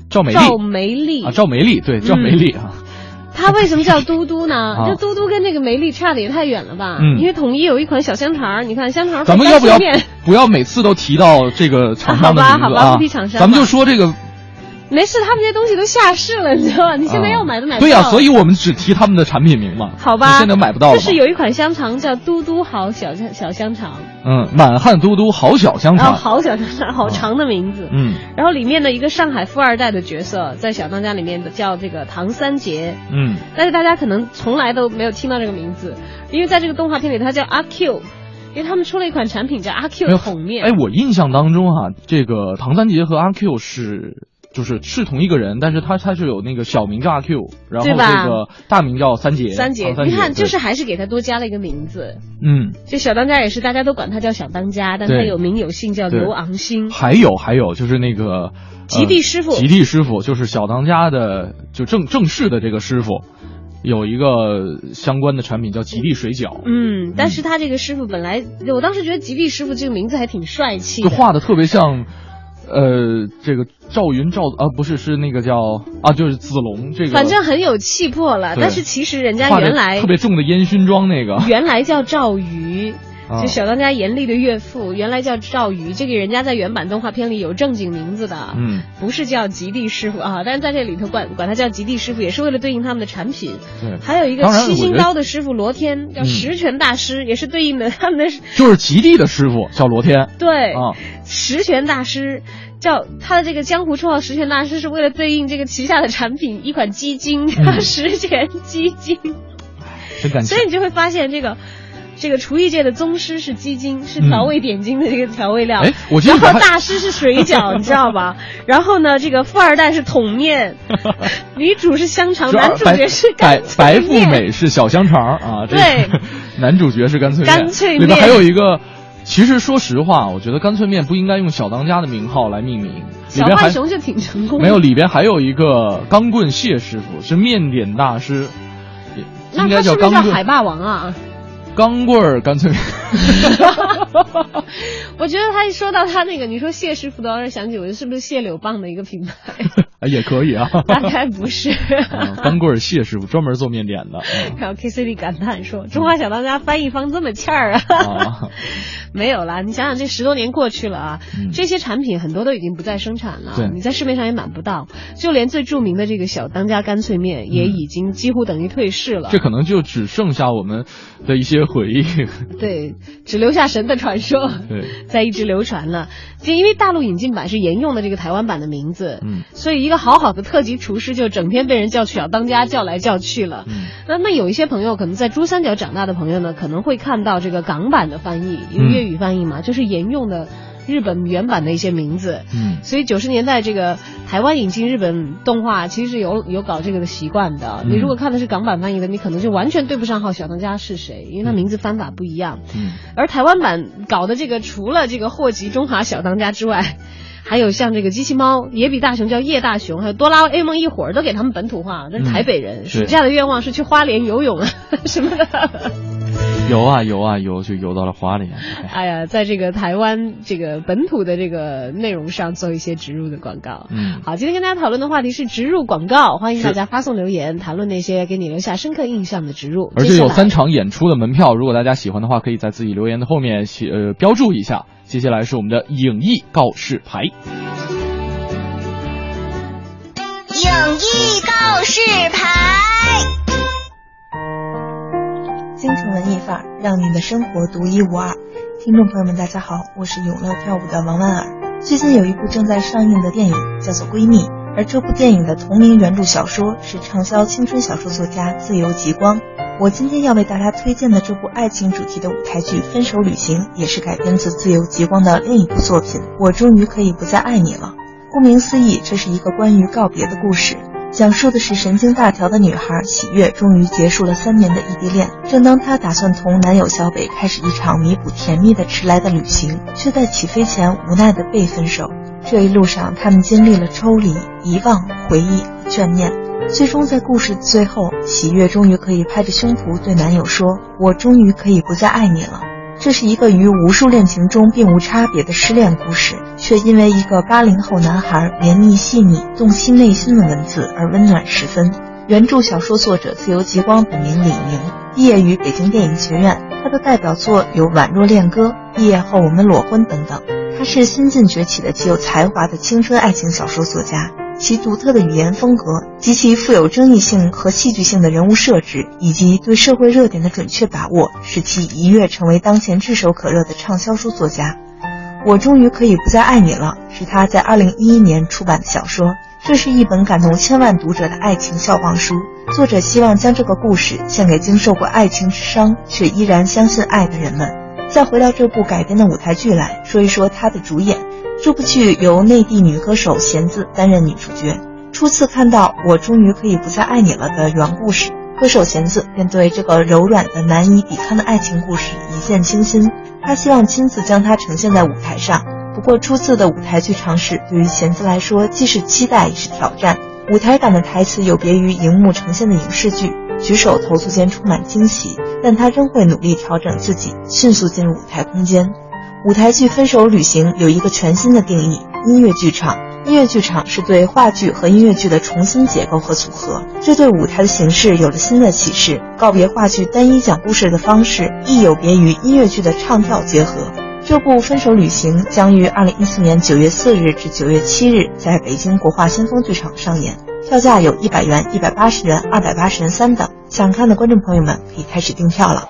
赵美丽，赵梅丽啊，赵梅丽，对，赵梅丽啊。他为什么叫嘟嘟呢？啊、这嘟嘟跟那个梅丽差的也太远了吧？嗯，因为统一有一款小香肠，你看香肠咱们要不要不要每次都提到这个厂商的名字啊？好吧，好吧，不提厂商，咱们就说这个。没事，他们这些东西都下市了，你知道吗？你现在要买都买不到。对呀、啊，所以我们只提他们的产品名嘛。好吧，现在买不到了。就是有一款香肠叫嘟嘟好小香小香肠。嗯，满汉嘟嘟好小香肠。啊，好小香肠，好长的名字。嗯。然后里面的一个上海富二代的角色，在小当家里面的叫这个唐三杰。嗯。但是大家可能从来都没有听到这个名字，因为在这个动画片里，他叫阿 Q。因为他们出了一款产品叫阿 Q 桶面。哎，我印象当中哈、啊，这个唐三杰和阿 Q 是。就是是同一个人，但是他他是有那个小名叫阿 Q，然后这个大名叫三姐。三姐，你看，就是还是给他多加了一个名字。嗯，就小当家也是，大家都管他叫小当家，但他有名有姓叫刘昂星。还有还有就是那个极地师傅，极、呃、地师傅就是小当家的就正正式的这个师傅。有一个相关的产品叫吉地水饺，嗯，但是他这个师傅本来，我当时觉得吉地师傅这个名字还挺帅气，就画的特别像。呃，这个赵云赵啊，不是是那个叫啊，就是子龙这个，反正很有气魄了。但是其实人家原来特别重的烟熏妆那个，原来叫赵瑜，啊就小当家严厉的岳父，原来叫赵瑜。这个人家在原版动画片里有正经名字的，嗯，不是叫极地师傅啊，但是在这里头管管他叫极地师傅，也是为了对应他们的产品。对，还有一个七星刀的师傅罗天，叫十全大师，嗯、也是对应的他们的，就是极地的师傅叫罗天，对，啊，十全大师。叫他的这个江湖绰号“十全大师”，是为了对应这个旗下的产品一款基金叫、十全鸡精。真感所以你就会发现，这个这个厨艺界的宗师是鸡精，是调味点睛的这个调味料。哎、嗯，我记得然后大师是水饺，你知道吧？然后呢，这个富二代是桶面，女主是香肠，男主角是白白富美是小香肠啊。对，男主角是干脆面干脆面里边还有一个。其实说实话，我觉得干脆面不应该用小当家的名号来命名，小浣熊就挺成功的。没有里边还有一个钢棍谢师傅，是面点大师，应该那他是不是叫海霸王啊？钢棍儿干脆面。我觉得他一说到他那个，你说谢师傅的，让我想起我是不是谢柳棒的一个品牌？啊也可以啊，大概不是。啊钢棍儿谢师傅专门做面点的。嗯然后 K C D 感叹说：“中华小当家翻译方这么欠儿啊！”啊，没有啦，你想想这十多年过去了啊，嗯这些产品很多都已经不再生产了对，你在市面上也买不到，就连最著名的这个小当家干脆面也已经几乎等于退市了。这可能就只剩下我们的一些回忆。对，只留下神的传说，对，在一直流传了。就因为大陆引进版是沿用的这个台湾版的名字，嗯，所以一个好好的特级厨师就整天被人叫去小当家叫来叫去了。嗯那么有一些朋友可能在珠三角长大的朋友呢，可能会看到这个港版的翻译，因为嗯粤语翻译嘛，就是沿用的日本原版的一些名字。嗯所以九十年代这个台湾引进日本动画，其实有有搞这个的习惯的。嗯你如果看的是港版翻译的，你可能就完全对不上号小当家是谁，因为他名字翻法不一样。嗯而台湾版搞的这个，除了这个祸及中华小当家之外，还有像这个机器猫野比大雄叫叶大雄，还有哆啦 A 梦一伙儿都给他们本土化，那是台北人。嗯暑假的愿望是去花莲游泳啊 什么的。游啊游啊游，就游到了花莲。哎呀，在这个台湾这个本土的这个内容上做一些植入的广告。嗯，好，今天跟大家讨论的话题是植入广告，欢迎大家发送留言谈论那些给你留下深刻印象的植入。而且有三场演出的门票，如果大家喜欢的话，可以在自己留言的后面写呃标注一下。接下来是我们的影艺告示牌。影艺告示牌。京城文艺范儿，让你的生活独一无二。听众朋友们，大家好，我是永乐跳舞的王婉儿。最近有一部正在上映的电影叫做《闺蜜》，而这部电影的同名原著小说是畅销青春小说作家自由极光。我今天要为大家推荐的这部爱情主题的舞台剧《分手旅行》，也是改编自自由极光的另一部作品《我终于可以不再爱你了》。顾名思义，这是一个关于告别的故事。讲述的是神经大条的女孩喜悦终于结束了三年的异地恋。正当她打算同男友小北开始一场弥补甜蜜的迟来的旅行，却在起飞前无奈的被分手。这一路上，他们经历了抽离、遗忘、回忆和眷念。最终在故事的最后，喜悦终于可以拍着胸脯对男友说：“我终于可以不再爱你了。”这是一个与无数恋情中并无差别的失恋故事，却因为一个八零后男孩绵密细腻、动心内心的文字而温暖十分。原著小说作者自由极光本名李宁，毕业于北京电影学院。他的代表作有《宛若恋歌》《毕业后我们裸婚》等等。他是新晋崛起的极有才华的青春爱情小说作家。其独特的语言风格及其富有争议性和戏剧性的人物设置，以及对社会热点的准确把握，使其一跃成为当前炙手可热的畅销书作家。我终于可以不再爱你了，是他在二零一一年出版的小说。这是一本感动千万读者的爱情笑忘书。作者希望将这个故事献给经受过爱情之伤却依然相信爱的人们。再回到这部改编的舞台剧来说一说它的主演。这部剧由内地女歌手弦子担任女主角。初次看到《我终于可以不再爱你了》的原故事，歌手弦子便对这个柔软的、难以抵抗的爱情故事一见倾心。她希望亲自将它呈现在舞台上。不过，初次的舞台剧尝试对于弦子来说，既是期待也是挑战。舞台感的台词有别于荧幕呈现的影视剧，举手投足间充满惊喜，但她仍会努力调整自己，迅速进入舞台空间。舞台剧《分手旅行》有一个全新的定义：音乐剧场。音乐剧场是对话剧和音乐剧的重新结构和组合，这对舞台的形式有了新的启示。告别话剧单一讲故事的方式，亦有别于音乐剧的唱跳结合。这部《分手旅行》将于二零一四年九月四日至九月七日在北京国画先锋剧场上演，票价有一百元、一百八十元、二百八十元三等。想看的观众朋友们可以开始订票了。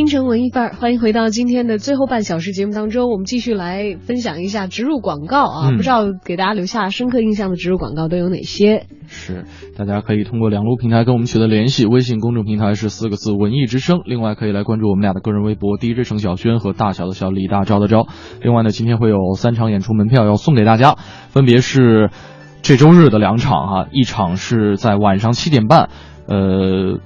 京城文艺范儿，欢迎回到今天的最后半小时节目当中，我们继续来分享一下植入广告啊，嗯不知道给大家留下深刻印象的植入广告都有哪些？是，大家可以通过两路平台跟我们取得联系，微信公众平台是四个字“文艺之声”，另外可以来关注我们俩的个人微博 DJ 程小轩和大小的小李大钊的钊。另外呢，今天会有三场演出门票要送给大家，分别是这周日的两场哈、一场是在晚上七点半，呃。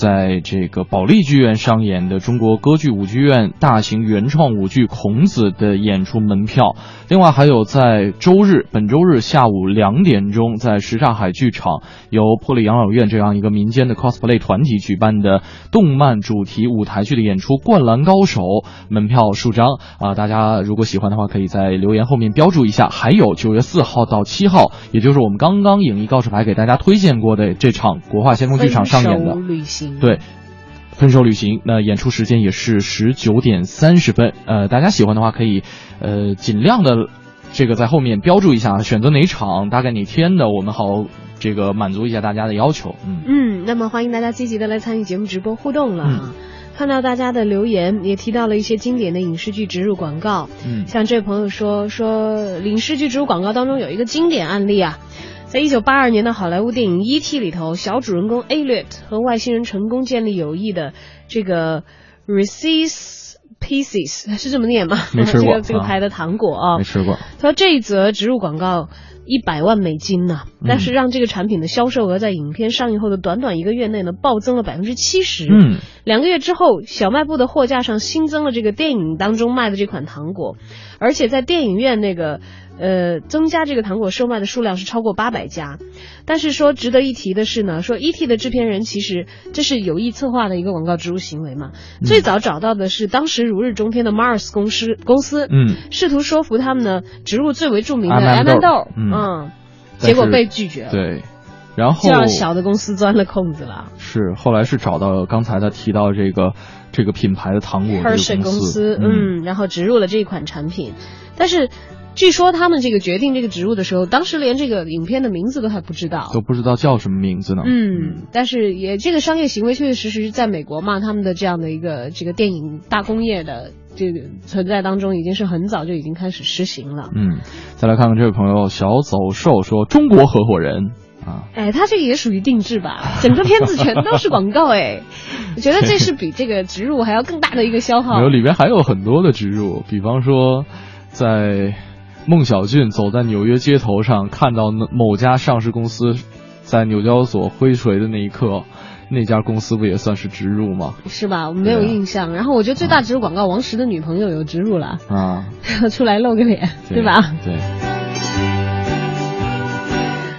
在这个保利剧院上演的中国歌剧舞剧院大型原创舞剧《孔子》的演出门票，另外还有在周日本周日下午两点钟，在什刹海剧场由破例养老院这样一个民间的 cosplay 团体举办的动漫主题舞台剧的演出《灌篮高手》，门票数张啊、大家如果喜欢的话，可以在留言后面标注一下。还有九月四号到七号，也就是我们刚刚影艺告示牌给大家推荐过的这场国画先锋剧场上演的旅行，对，分手旅行，那演出时间也是十九点三十分。呃，大家喜欢的话可以，呃，尽量的这个在后面标注一下，选择哪场，大概哪天的，我们好这个满足一下大家的要求。嗯，嗯，那么欢迎大家积极的来参与节目直播互动了啊。看到大家的留言，也提到了一些经典的影视剧植入广告。嗯像这位朋友说说影视剧植入广告当中有一个经典案例啊，在一九八二年的好莱坞电影《E.T.》里头，小主人公 Elliot 和外星人成功建立友谊的这个 Reese's Pieces 是这么念吗？没吃过 这个这个啊牌的糖果啊，没吃过。他说这一则植入广告一百万美金呢、嗯但是让这个产品的销售额在影片上映后的短短一个月内呢暴增了百分之七十。嗯，两个月之后，小卖部的货架上新增了这个电影当中卖的这款糖果，而且在电影院那个呃增加这个糖果售卖的数量是超过八百家。但是说值得一提的是呢，说 E.T. 的制片人其实这是有意策划的一个广告植入行为嘛。嗯。最早找到的是当时如日中天的 Mars 公司公司，嗯，试图说服他们呢植入最为著名的阿曼豆。嗯。嗯，结果被拒绝了，对，然后就让小的公司钻了空子了。是后来是找到刚才他提到这个这个品牌的糖果这个 Hershey 公司，嗯。嗯，然后植入了这一款产品，但是据说他们这个决定这个植入的时候，当时连这个影片的名字都还不知道。都不知道叫什么名字呢。嗯，但是也这个商业行为确确实实在美国嘛，他们的这样的一个这个电影大工业的这个存在当中，已经是很早就已经开始实行了。嗯，再来看看这位朋友小走兽说中国合伙人啊，哎，他这个也属于定制吧？整个片子全都是广告，哎，我觉得这是比这个植入还要更大的一个消耗没有。里边还有很多的植入，比方说在孟小俊走在纽约街头上，看到那某家上市公司在纽交所挥锤的那一刻，那家公司不也算是植入吗？是吧？我没有印象。然后我觉得最大植入广告，王石的女朋友有植入了，啊，出来露个脸，对吧？对。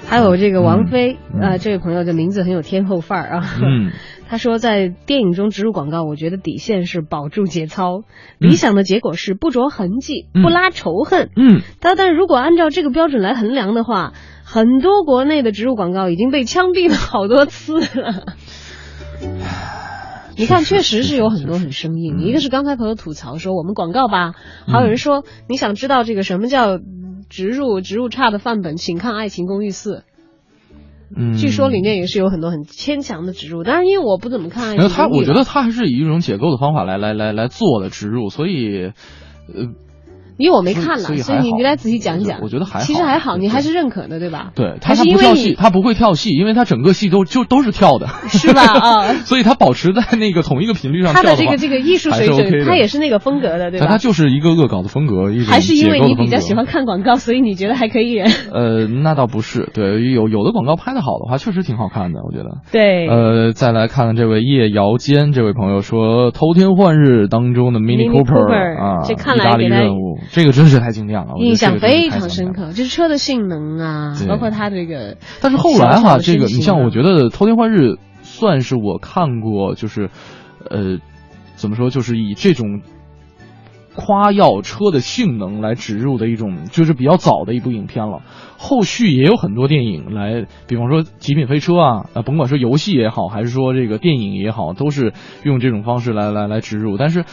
还有这个王菲，呃，这位朋友的名字很有天后范儿啊。嗯，他说在电影中植入广告，我觉得底线是保住节操，嗯理想的结果是不着痕迹，不拉仇恨。嗯，但但如果按照这个标准来衡量的话，很多国内的植入广告已经被枪毙了好多次了。你看，确实是有很多很生硬。一个是刚才朋友吐槽说我们广告吧，还有人说你想知道这个什么叫植入植入差的范本，请看《爱情公寓四》。嗯，据说里面也是有很多很牵强的植入，但是因为我不怎么看他，我觉得他还是以一种解构的方法来来来来做的植入，所以，呃，因为我没看了，所以还好所以你来仔细讲讲。我觉得还好其实还好，你还是认可的，对吧？对他是因为他不跳戏，他不会跳戏，因为他整个戏都就都是跳的，是吧？啊，所以他保持在那个同一个频率上他的这个这个艺术水准，他也是那个风格的，对吧他？就是一个恶搞的风格，一种还是因为你比较喜欢看广告，所以你觉得还可以忍？呃，那倒不是，对，有有的广告拍的好的话，确实挺好看的，我觉得。对呃，再来看看这位叶瑶坚这位朋友说，《偷天换日》当中的 Mini Cooper, 啊，这看来意大利给他任务，这个真是太经典了，我印象非常。深刻，就是车的性能啊，包括它这个。但是后来哈，这个你像我，觉得《偷天换日》算是我看过，就是，呃，怎么说，就是以这种夸耀车的性能来植入的一种，就是比较早的一部影片了。后续也有很多电影来，比方说《极品飞车》啊，呃，甭管是游戏也好，还是说这个电影也好，都是用这种方式来来来植入。但是，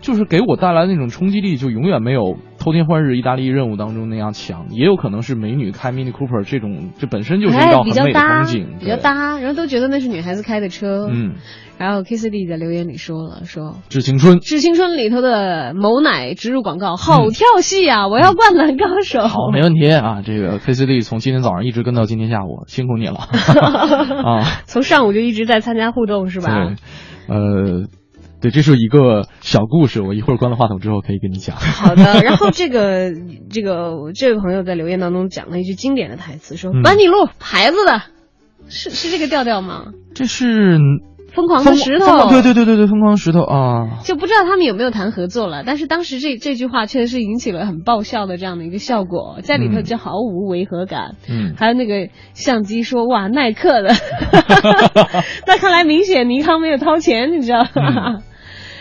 就是给我带来的那种冲击力，就永远没有偷天换日意大利任务当中那样强。也有可能是美女开 Mini Cooper 这种，这本身就是一哎道很美的比较搭风景，，比较。搭，然后都觉得那是女孩子开的车。嗯，然后 K C D 在留言里说了，说致青春《致青春》里头的某奶植入广告好跳戏啊！我要灌篮高手。嗯好，没问题啊。这个 K C D 从今天早上一直跟到今天下午，辛苦你了 啊。从上午就一直在参加互动是吧？对，呃，对，这是一个小故事，我一会儿关了话筒之后可以跟你讲。好的，然后这个这个这位朋友在留言当中讲了一句经典的台词，说嗯“班尼路牌子的”，是是这个调调吗？这是疯狂的石头对对对对对，疯狂石头啊。就不知道他们有没有谈合作了，但是当时这这句话确实是引起了很爆笑的这样的一个效果，在里头就毫无违和感。嗯还有那个相机说哇耐克的，那看来明显尼康没有掏钱，你知道吗？嗯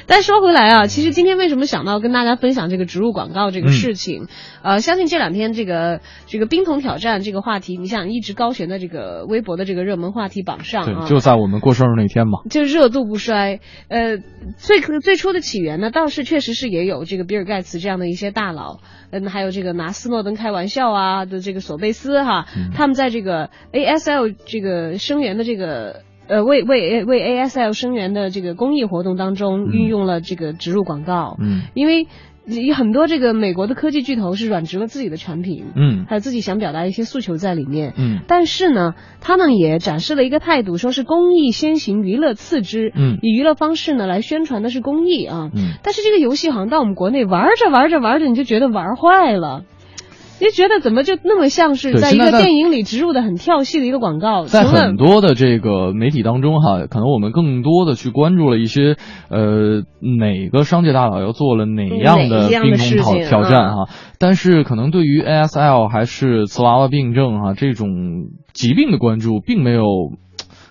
但说回来啊，其实今天为什么想到跟大家分享这个植入广告这个事情？呃，相信这两天这个这个冰桶挑战这个话题，你想一直高悬在这个微博的这个热门话题榜上啊，对，就在我们过生日那天嘛。就热度不衰。呃，最最初的起源呢，倒是确实是也有这个比尔盖茨这样的一些大佬，嗯，还有这个拿斯诺登开玩笑啊的这个索贝斯哈，他们在这个 ASL 这个声援的这个。呃，为为为 ASL 生源的这个公益活动当中，运用了这个植入广告，嗯，因为有很多这个美国的科技巨头是软植了自己的产品，嗯还有自己想表达一些诉求在里面，嗯但是呢，他们也展示了一个态度，说是公益先行，娱乐次之。嗯以娱乐方式呢来宣传的是公益啊。嗯但是这个游戏好像到我们国内玩着玩着玩着，你就觉得玩坏了。你就觉得怎么就那么像是在一个电影里植入的很跳戏的一个广告，在很多的这个媒体当中哈，可能我们更多的去关注了一些呃哪个商界大佬又做了哪样的哪样的冰桶挑挑战啊哈，但是可能对于 ASL 还是瓷娃娃病症哈这种疾病的关注，并没有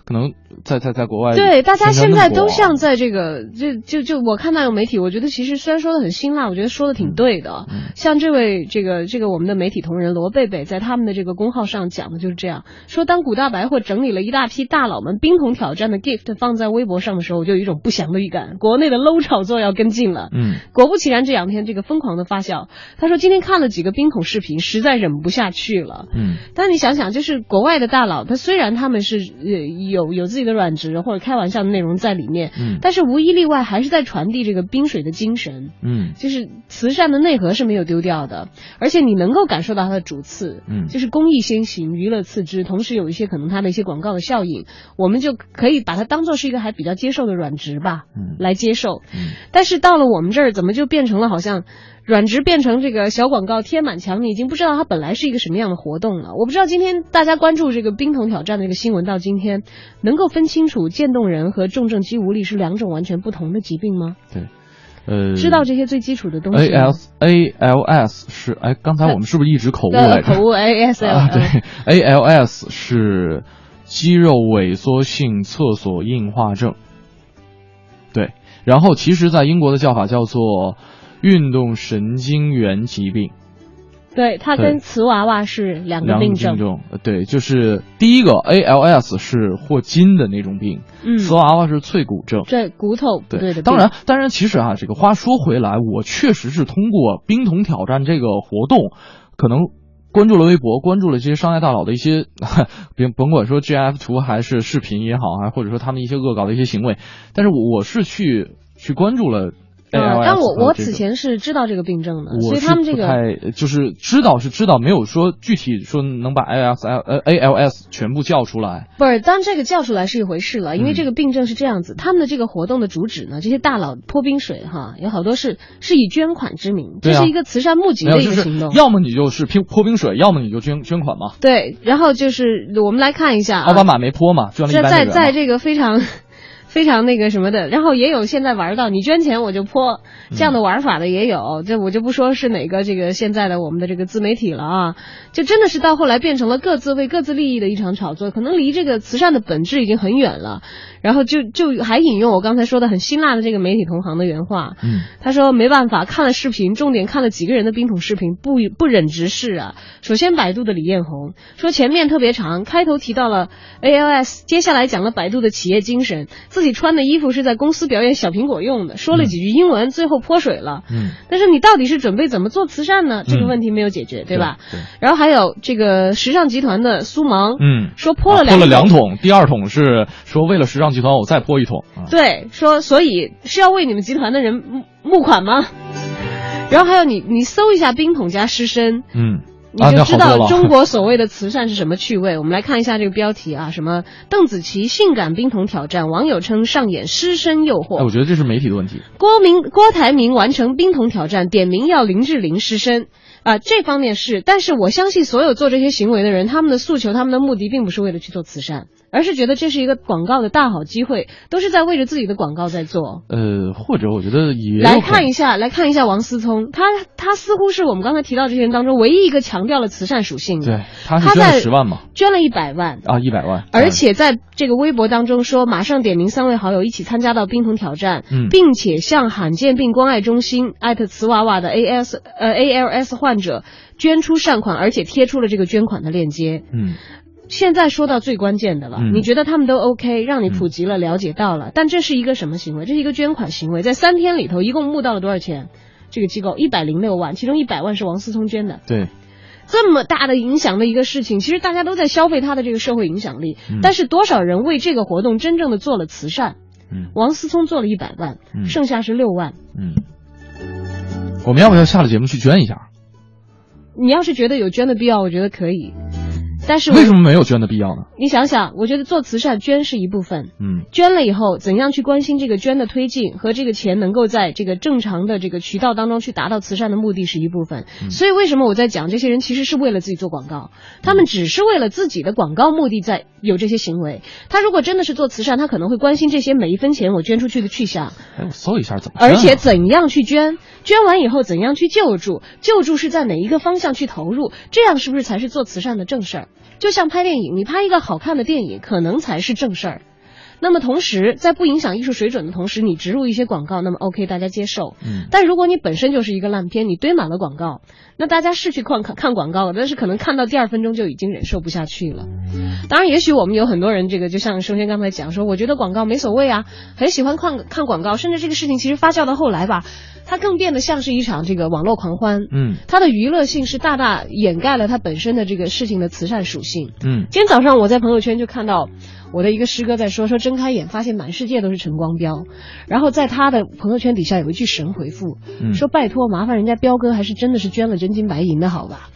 可能在在在国外对，大家现在都像在这个，就就就我看到有媒体，我觉得其实虽然说的很辛辣，我觉得说的挺对的。嗯像这位这个这个我们的媒体同仁罗贝贝，在他们的这个公号上讲的就是这样说：当古大白货整理了一大批大佬们冰桶挑战的 gift 放在微博上的时候，我就有一种不祥的预感，国内的 low 炒作要跟进了。嗯果不其然，这两天这个疯狂的发酵，他说今天看了几个冰桶视频，实在忍不下去了。嗯但你想想，就是国外的大佬，他虽然他们是呃有有自己的软职或者开玩笑的内容在里面，嗯。但是无一例外还是在传递这个冰水的精神，嗯。就是慈善的内核是没有丢掉的，而且你能够感受到它的主次，嗯。就是公益先行，娱乐次之，同时有一些可能它的一些广告的效应，我们就可以把它当做是一个还比较接受的软职吧，嗯。来接受。嗯但是到了我们这儿，怎么就变成了好像软植变成这个小广告贴满墙？你已经不知道它本来是一个什么样的活动了。我不知道今天大家关注这个冰桶挑战的这个新闻到今天，能够分清楚渐冻人和重症肌无力是两种完全不同的疾病吗？对，呃，知道这些最基础的东西 A 吗。S A L S 是哎，刚才我们是不是一直口误来着？呃口误 ASL 啊，对，A L S 是肌肉萎缩性厕所硬化症。对，然后其实，在英国的叫法叫做运动神经元疾病。对，它跟瓷娃娃是两个病症。病症，呃对，就是第一个 A L S 是霍金的那种病，嗯瓷娃娃是脆骨症。这骨头不对的。当然，当然，其实啊，这个话说回来，我确实是通过冰桶挑战这个活动，可能关注了微博，关注了这些商业大佬的一些，甭甭管说 GIF 图还是视频也好，还或者说他们一些恶搞的一些行为，但是我我是去去关注了呃，但我我此前是知道这个病症的，所以他们这个就是知道是知道，没有说具体说能把 ALS 呃 ALS 全部叫出来。不是，当这个叫出来是一回事了，因为嗯这个病症是这样子，他们的这个活动的主旨呢，这些大佬泼冰水哈，有好多是是以捐款之名，这是一个慈善募集的一个行动。要么你就是泼泼冰水，要么你就捐捐款嘛。对，然后就是我们来看一下啊，奥巴马没泼嘛，捐了一这在。在这个非常非常那个什么的，然后也有现在玩到你捐钱我就泼这样的玩法的也有，这我就不说是哪个这个现在的我们的这个自媒体了啊，就真的是到后来变成了各自为各自利益的一场炒作，可能离这个慈善的本质已经很远了。然后就就还引用我刚才说的很辛辣的这个媒体同行的原话，嗯，他说没办法，看了视频，重点看了几个人的冰桶视频，不不忍直视啊。首先，百度的李彦宏说前面特别长，开头提到了 ALS，接下来讲了百度的企业精神，自己穿的衣服是在公司表演小苹果用的，说了几句英文，最后泼水了。嗯，但是你到底是准备怎么做慈善呢？这个问题没有解决，对吧？对。然后还有这个时尚集团的苏芒，嗯，说泼了两、啊、泼了两桶，第二桶是说为了时尚集团我再泼一桶。啊、对，说所以是要为你们集团的人募募款吗？然后还有你你搜一下冰桶加湿身，嗯。你就知道中国所谓的慈善是什么趣味。我们来看一下这个标题啊，什么邓紫棋性感冰桶挑战，网友称上演湿身诱惑。哎，我觉得这是媒体的问题。郭明郭台铭完成冰桶挑战，点名要林志玲湿身啊，这方面是，但是我相信所有做这些行为的人，他们的诉求、他们的目的，并不是为了去做慈善。而是觉得这是一个广告的大好机会，都是在为着自己的广告在做。呃，或者我觉得也来看一下，来看一下王思聪，他他似乎是我们刚才提到这些人当中唯一一个强调了慈善属性的。对，他是捐了十万嘛，捐了一百万啊，一百万，而且在这个微博当中说，马上点名三位好友一起参加到冰桶挑战，嗯，并且向罕见病关爱中心艾特瓷娃娃的 AS 呃 ALS 患者捐出善款，而且贴出了这个捐款的链接，嗯。现在说到最关键的了，嗯、你觉得他们都 OK，让你普及了、了解到了，但这是一个什么行为？这是一个捐款行为，在三天里头一共募到了多少钱？这个机构一百零六万，其中一百万是王思聪捐的。对，这么大的影响的一个事情，其实大家都在消费他的这个社会影响力，嗯、但是多少人为这个活动真正的做了慈善？嗯，王思聪做了一百万，嗯、剩下是六万。嗯，我们要不要下了节目去捐一下？你要是觉得有捐的必要，我觉得可以。但是为什么没有捐的必要呢？你想想，我觉得做慈善捐是一部分，嗯，捐了以后怎样去关心这个捐的推进和这个钱能够在这个正常的这个渠道当中去达到慈善的目的是一部分。嗯、所以为什么我在讲这些人其实是为了自己做广告，他们只是为了自己的广告目的在有这些行为。他如果真的是做慈善，他可能会关心这些每一分钱我捐出去的去向。哎，我搜一下怎么、啊，而且怎样去捐，捐完以后怎样去救助，救助是在哪一个方向去投入，这样是不是才是做慈善的正事儿？就像拍电影，你拍一个好看的电影，可能才是正事儿。那么同时，在不影响艺术水准的同时，你植入一些广告，那么 OK，大家接受。嗯。但如果你本身就是一个烂片，你堆满了广告，那大家是去看看看广告，但是可能看到第二分钟就已经忍受不下去了。当然，也许我们有很多人，这个就像生轩刚才讲说，我觉得广告没所谓啊，很喜欢看看广告，甚至这个事情其实发酵到后来吧，它更变得像是一场这个网络狂欢。嗯。它的娱乐性是大大掩盖了它本身的这个事情的慈善属性。嗯。今天早上我在朋友圈就看到。我的一个师哥在说说睁开眼发现满世界都是陈光标，然后在他的朋友圈底下有一句神回复，嗯、说拜托麻烦人家彪哥还是真的是捐了真金白银的好吧？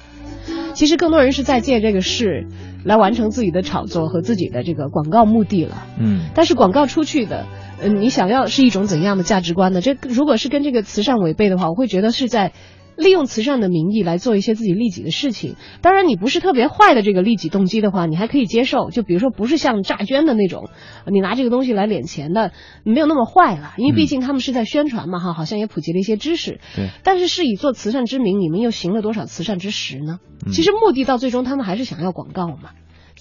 其实更多人是在借这个事来完成自己的炒作和自己的这个广告目的了。嗯，但是广告出去的，嗯、呃，你想要是一种怎样的价值观呢？这如果是跟这个慈善违背的话，我会觉得是在。利用慈善的名义来做一些自己利己的事情，当然你不是特别坏的这个利己动机的话，你还可以接受。就比如说不是像诈捐的那种，你拿这个东西来敛钱的，没有那么坏了。因为毕竟他们是在宣传嘛，哈，好像也普及了一些知识。对。但是是以做慈善之名，你们又行了多少慈善之实呢？其实目的到最终，他们还是想要广告嘛，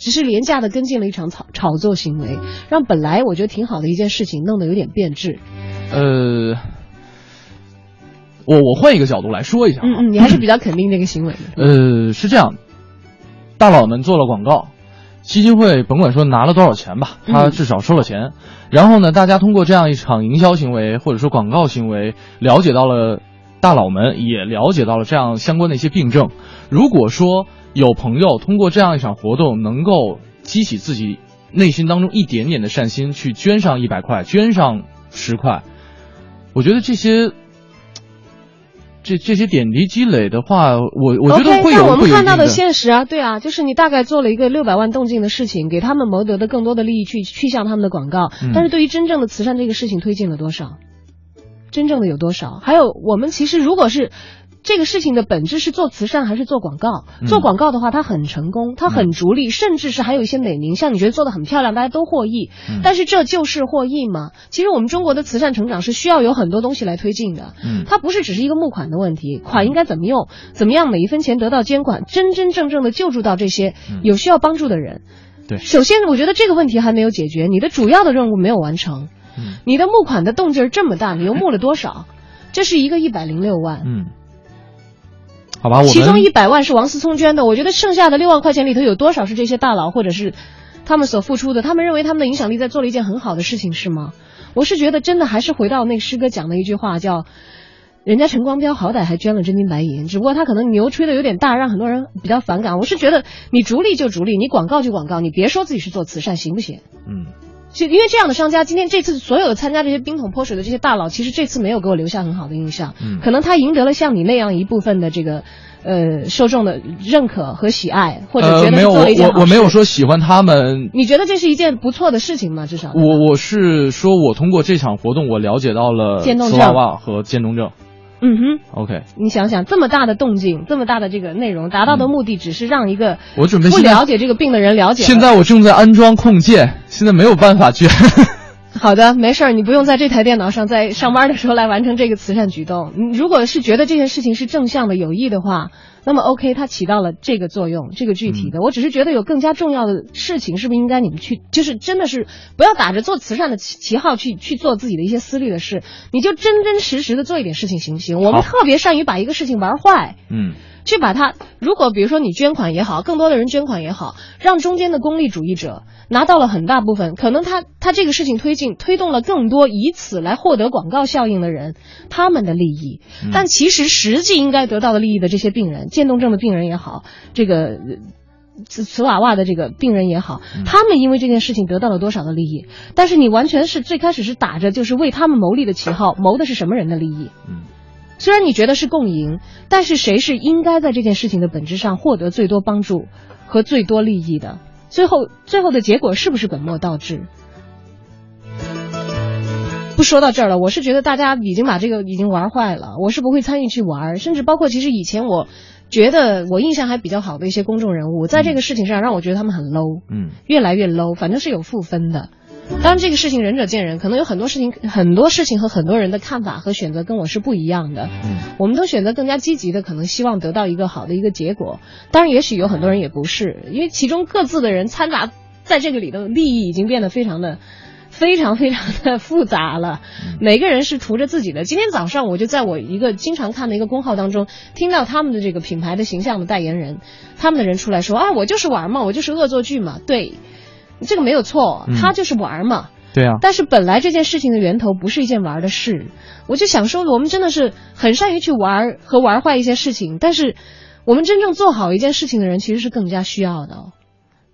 只是廉价的跟进了一场炒炒作行为，让本来我觉得挺好的一件事情弄得有点变质。呃。我我换一个角度来说一下，嗯嗯，你还是比较肯定这个行为的。呃，是这样，大佬们做了广告，基金会甭管说拿了多少钱吧，他至少收了钱。嗯、然后呢，大家通过这样一场营销行为或者说广告行为，了解到了大佬们，也了解到了这样相关的一些病症。如果说有朋友通过这样一场活动，能够激起自己内心当中一点点的善心，去捐上一百块，捐上十块，我觉得这些。这这些点滴积累的话，我我觉得会有。但我们看到的现实啊，对啊，就是你大概做了一个六百万动静的事情，给他们谋得的更多的利益去去向他们的广告，嗯、但是对于真正的慈善这个事情推进了多少？真正的有多少？还有我们其实如果是。这个事情的本质是做慈善还是做广告？嗯、做广告的话，它很成功，它很逐利，嗯、甚至是还有一些美名，像你觉得做的很漂亮，大家都获益。嗯、但是这就是获益吗？其实我们中国的慈善成长是需要有很多东西来推进的。嗯，它不是只是一个募款的问题，款应该怎么用，怎么样每一分钱得到监管，真真正正的救助到这些有需要帮助的人。对，首先我觉得这个问题还没有解决，你的主要的任务没有完成。嗯，你的募款的动静这么大，你又募了多少？这是一个一百零六万。嗯。好吧，我其中一百万是王思聪捐的，我觉得剩下的六万块钱里头有多少是这些大佬或者是他们所付出的，他们认为他们的影响力在做了一件很好的事情，是吗？我是觉得真的还是回到那个师哥讲的一句话，叫“人家陈光标好歹还捐了真金白银，只不过他可能牛吹的有点大，让很多人比较反感。”我是觉得你逐利就逐利，你广告就广告，你别说自己是做慈善，行不行？嗯。就因为这样的商家，今天这次所有的参加这些冰桶泼水的这些大佬，其实这次没有给我留下很好的印象。嗯，可能他赢得了像你那样一部分的这个呃受众的认可和喜爱，或者觉得呃没有做了一件好我我没有说喜欢他们，你觉得这是一件不错的事情吗？至少我我是说我通过这场活动，我了解到了斯渐冻症瓦瓦和渐冻症。嗯哼。OK，你想想，这么大的动静，这么大的这个内容，达到的目的只是让一个嗯我准备不了解这个病的人了解了。现在我正在安装控件，现在没有办法捐。好的，没事儿，你不用在这台电脑上在上班的时候来完成这个慈善举动。你如果是觉得这件事情是正向的、有益的话，那么 OK，它起到了这个作用，这个具体的。嗯我只是觉得有更加重要的事情，是不是应该你们去，就是真的是不要打着做慈善的旗旗号去去做自己的一些私利的事，你就真真实实的做一点事情，行不行？我们特别善于把一个事情玩坏。嗯去把它，如果比如说你捐款也好，更多的人捐款也好，让中间的功利主义者拿到了很大部分，可能他他这个事情推进推动了更多以此来获得广告效应的人他们的利益，但其实实际应该得到的利益的这些病人，渐冻症的病人也好，这个。呃瓷瓷瓦瓦的这个病人也好，他们因为这件事情得到了多少的利益？但是你完全是最开始是打着就是为他们谋利的旗号，谋的是什么人的利益？虽然你觉得是共赢，但是谁是应该在这件事情的本质上获得最多帮助和最多利益的？最后，最后的结果是不是本末倒置？不说到这儿了，我是觉得大家已经把这个已经玩坏了，我是不会参与去玩，甚至包括其实以前我觉得我印象还比较好的一些公众人物，在这个事情上让我觉得他们很 low，嗯越来越 low，反正是有负分的。当然，这个事情仁者见仁，可能有很多事情、很多事情和很多人的看法和选择跟我是不一样的。嗯，我们都选择更加积极的，可能希望得到一个好的一个结果。当然，也许有很多人也不是，因为其中各自的人掺杂在这个里的利益已经变得非常的。非常非常的复杂了，每个人是图着自己的。今天早上我就在我一个经常看的一个公号当中，听到他们的这个品牌的形象的代言人，他们的人出来说啊，我就是玩嘛，我就是恶作剧嘛，对，这个没有错，嗯他就是玩嘛。对啊，但是本来这件事情的源头不是一件玩的事，我就想说，我们真的是很善于去玩和玩坏一些事情，但是我们真正做好一件事情的人其实是更加需要的、哦。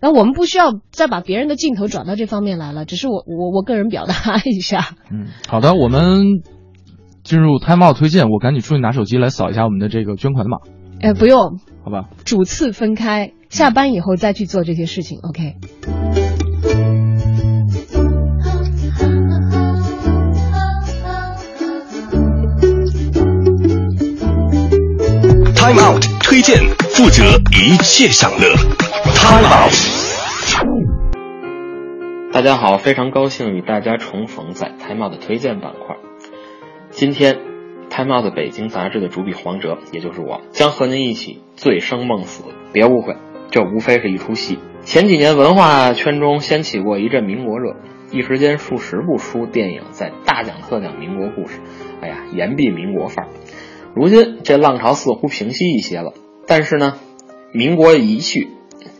那我们不需要再把别人的镜头转到这方面来了，只是我我我个人表达 一下。嗯，好的，我们进入 time out 推荐，我赶紧出去拿手机来扫一下我们的这个捐款的码，哎，不用，好吧？主次分开，下班以后再去做这些事情。OK。Time Out 推荐，负责一切享乐。Time Out。大家好，非常高兴与大家重逢在 Time Out 的推荐板块。今天，Time Out 北京杂志的主笔黄哲，也就是我，将和您一起醉生梦死。别误会，这无非是一出戏。前几年文化圈中掀起过一阵民国热，一时间数十部书、电影在大讲特讲民国故事，哎呀，言必民国范儿。如今这浪潮似乎平息一些了，但是呢，民国一去，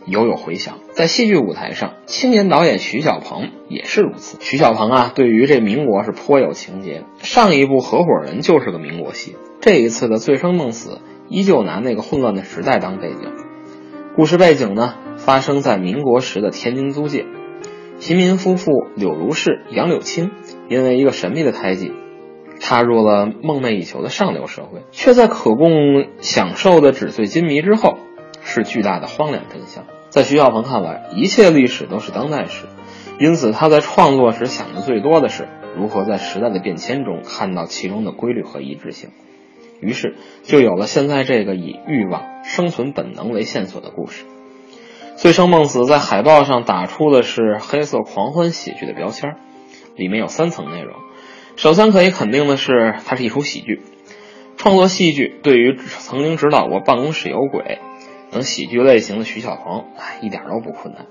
犹有回响。在戏剧舞台上，青年导演徐小鹏也是如此。徐小鹏啊，对于这民国是颇有情节。上一部《合伙人》就是个民国戏，这一次的《醉生梦死》依旧拿那个混乱的时代当背景。故事背景呢，发生在民国时的天津租界，贫民夫妇柳如是、杨柳青因为一个神秘的胎记。踏入了梦寐以求的上流社会，却在可供享受的纸醉金迷之后，是巨大的荒凉真相。在徐小鹏看来，一切历史都是当代史，因此他在创作时想的最多的是如何在时代的变迁中看到其中的规律和一致性。于是就有了现在这个以欲望、生存本能为线索的故事。《醉生梦死》在海报上打出的是黑色狂欢喜剧的标签，里面有三层内容。首先可以肯定的是，它是一出喜剧。创作戏剧对于曾经指导过《办公室有鬼》等喜剧类型的徐小鹏，一点都不困难。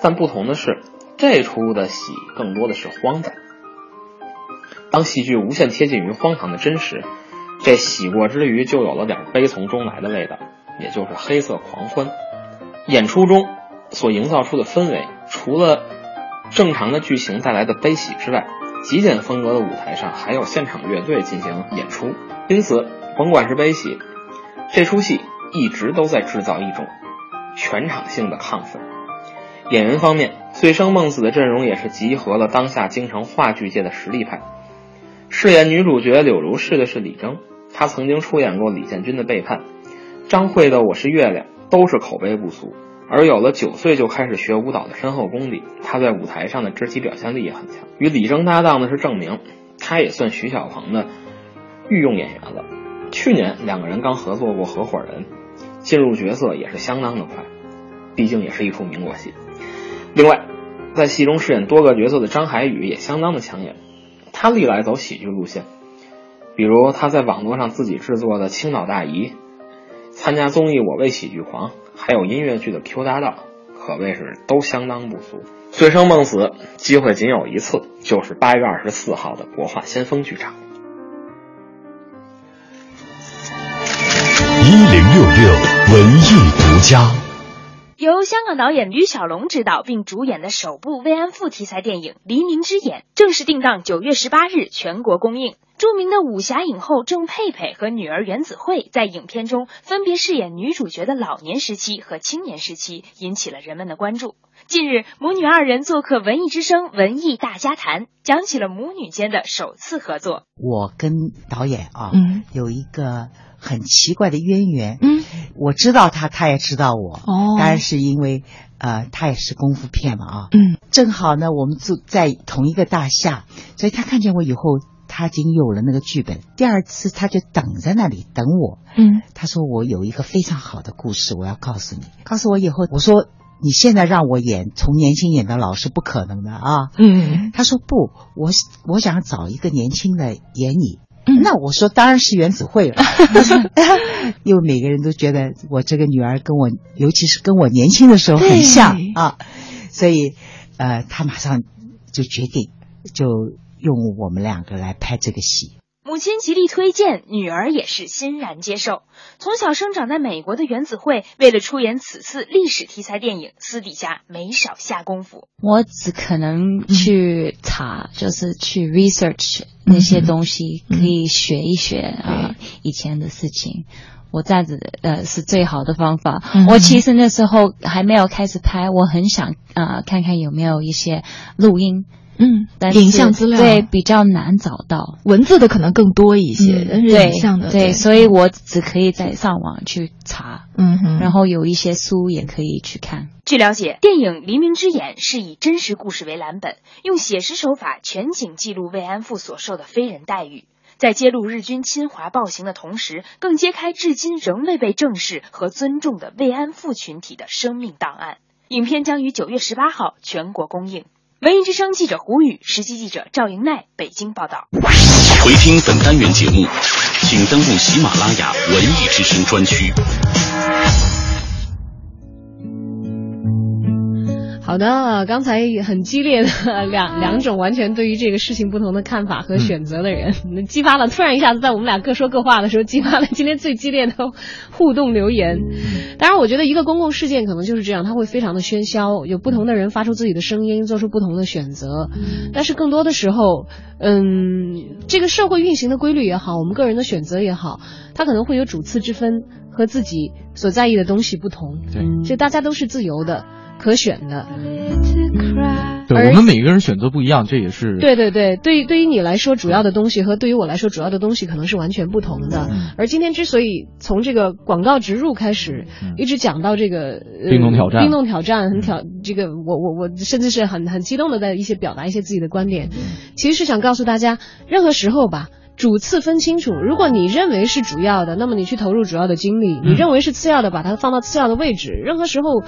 但不同的是，这出的喜更多的是荒诞。当戏剧无限贴近于荒唐的真实，这喜过之余就有了点悲从中来的味道，也就是黑色狂欢。演出中所营造出的氛围，除了正常的剧情带来的悲喜之外，极简风格的舞台上还有现场乐队进行演出，因此甭管是悲喜，这出戏一直都在制造一种全场性的亢奋。演员方面，醉生梦死的阵容也是集合了当下京城话剧界的实力派。饰演女主角柳如是的是李征，他曾经出演过李建军的《背叛》，张慧的《我是月亮》都是口碑不俗。而有了九岁就开始学舞蹈的深厚功底，他在舞台上的肢体表现力也很强。与李征搭档的是郑明，他也算徐小鹏的御用演员了。去年两个人刚合作过《合伙人》，进入角色也是相当的快，毕竟也是一出民国戏。另外，在戏中饰演多个角色的张海宇也相当的抢眼，他历来走喜剧路线，比如他在网络上自己制作的《青岛大姨》，参加综艺《我为喜剧狂》。还有音乐剧的 Q 搭档，可谓是都相当不俗。醉生梦死机会仅有一次，就是八月二十四号的国画先锋剧场。一零六六文艺独家，由香港导演吕小龙执导并主演的首部慰安妇题材电影《黎明之眼》正式定档九月十八日全国公映。著名的武侠影后郑佩佩和女儿袁子慧在影片中分别饰演女主角的老年时期和青年时期，引起了人们的关注。近日，母女二人做客《文艺之声》文艺大家谈，讲起了母女间的首次合作。我跟导演啊，嗯，有一个很奇怪的渊源。嗯，我知道他，他也知道我。哦，当然是因为呃，他也是功夫片嘛啊。嗯，正好呢，我们住在同一个大厦，所以他看见我以后。他已经有了那个剧本，第二次他就等在那里等我。嗯，他说我有一个非常好的故事，我要告诉你。告诉我以后，我说你现在让我演从年轻演到老是不可能的啊。嗯，他说不，我我想找一个年轻的演你。嗯，那我说当然是袁子慧了。因为每个人都觉得我这个女儿跟我，尤其是跟我年轻的时候很像啊，所以呃，他马上就决定就。用我们两个来拍这个戏，母亲极力推荐，女儿也是欣然接受。从小生长在美国的袁子慧，为了出演此次历史题材电影，私底下没少下功夫。我只可能去查，就是去 research 那些东西，可以学一学啊以前的事情。我这样子呃是最好的方法。我其实那时候还没有开始拍，我很想啊看看有没有一些录音。嗯，影像资料对比较难找到，文字的可能更多一些，但是影像的对，所以我只可以在上网去查，嗯哼，然后有一些书也可以去看。据了解，电影《黎明之眼》是以真实故事为蓝本，用写实手法全景记录慰安妇所受的非人待遇，在揭露日军侵华暴行的同时，更揭开至今仍未被正视和尊重的慰安妇群体的生命档案。影片将于九月十八号全国公映。文艺之声记者胡宇，实习记者赵莹奈，北京报道。回听本单元节目，请登录喜马拉雅文艺之声专区。好的，刚才很激烈的 两两种完全对于这个事情不同的看法和选择的人，激发了突然一下子在我们俩各说各话的时候，激发了今天最激烈的互动留言。当然，我觉得一个公共事件可能就是这样，它会非常的喧嚣，有不同的人发出自己的声音，做出不同的选择。但是更多的时候，嗯，这个社会运行的规律也好，我们个人的选择也好，它可能会有主次之分，和自己所在意的东西不同。对，所以大家都是自由的。可选的，对我们每个人选择不一样，这也是对对对。对于对于你来说，主要的东西和对于我来说，主要的东西可能是完全不同的。而今天之所以从这个广告植入开始，一直讲到这个冰冻挑战，冰冻挑战很挑，这个我我我甚至是很很激动的在一些表达一些自己的观点，其实是想告诉大家，任何时候吧，主次分清楚。如果你认为是主要的，那么你去投入主要的精力；你认为是次要的，把它放到次要的位置。任何时候。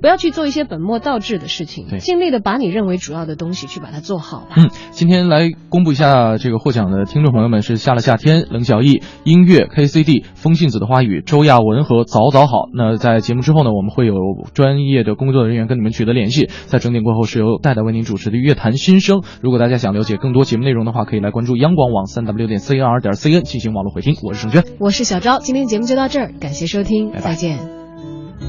不要去做一些本末倒置的事情，尽力的把你认为主要的东西去把它做好吧。嗯，今天来公布一下这个获奖的听众朋友们是夏了夏天、冷小艺、音乐 KCD、风信子的花语、周亚文和早早好。那在节目之后呢，我们会有专业的工作人员跟你们取得联系。在整点过后是由戴戴为您主持的乐坛新生。如果大家想了解更多节目内容的话，可以来关注央广网三 w 点 c r 点 c n 进行网络回听。我是盛娟，我是小昭，今天节目就到这儿，感谢收听，再见。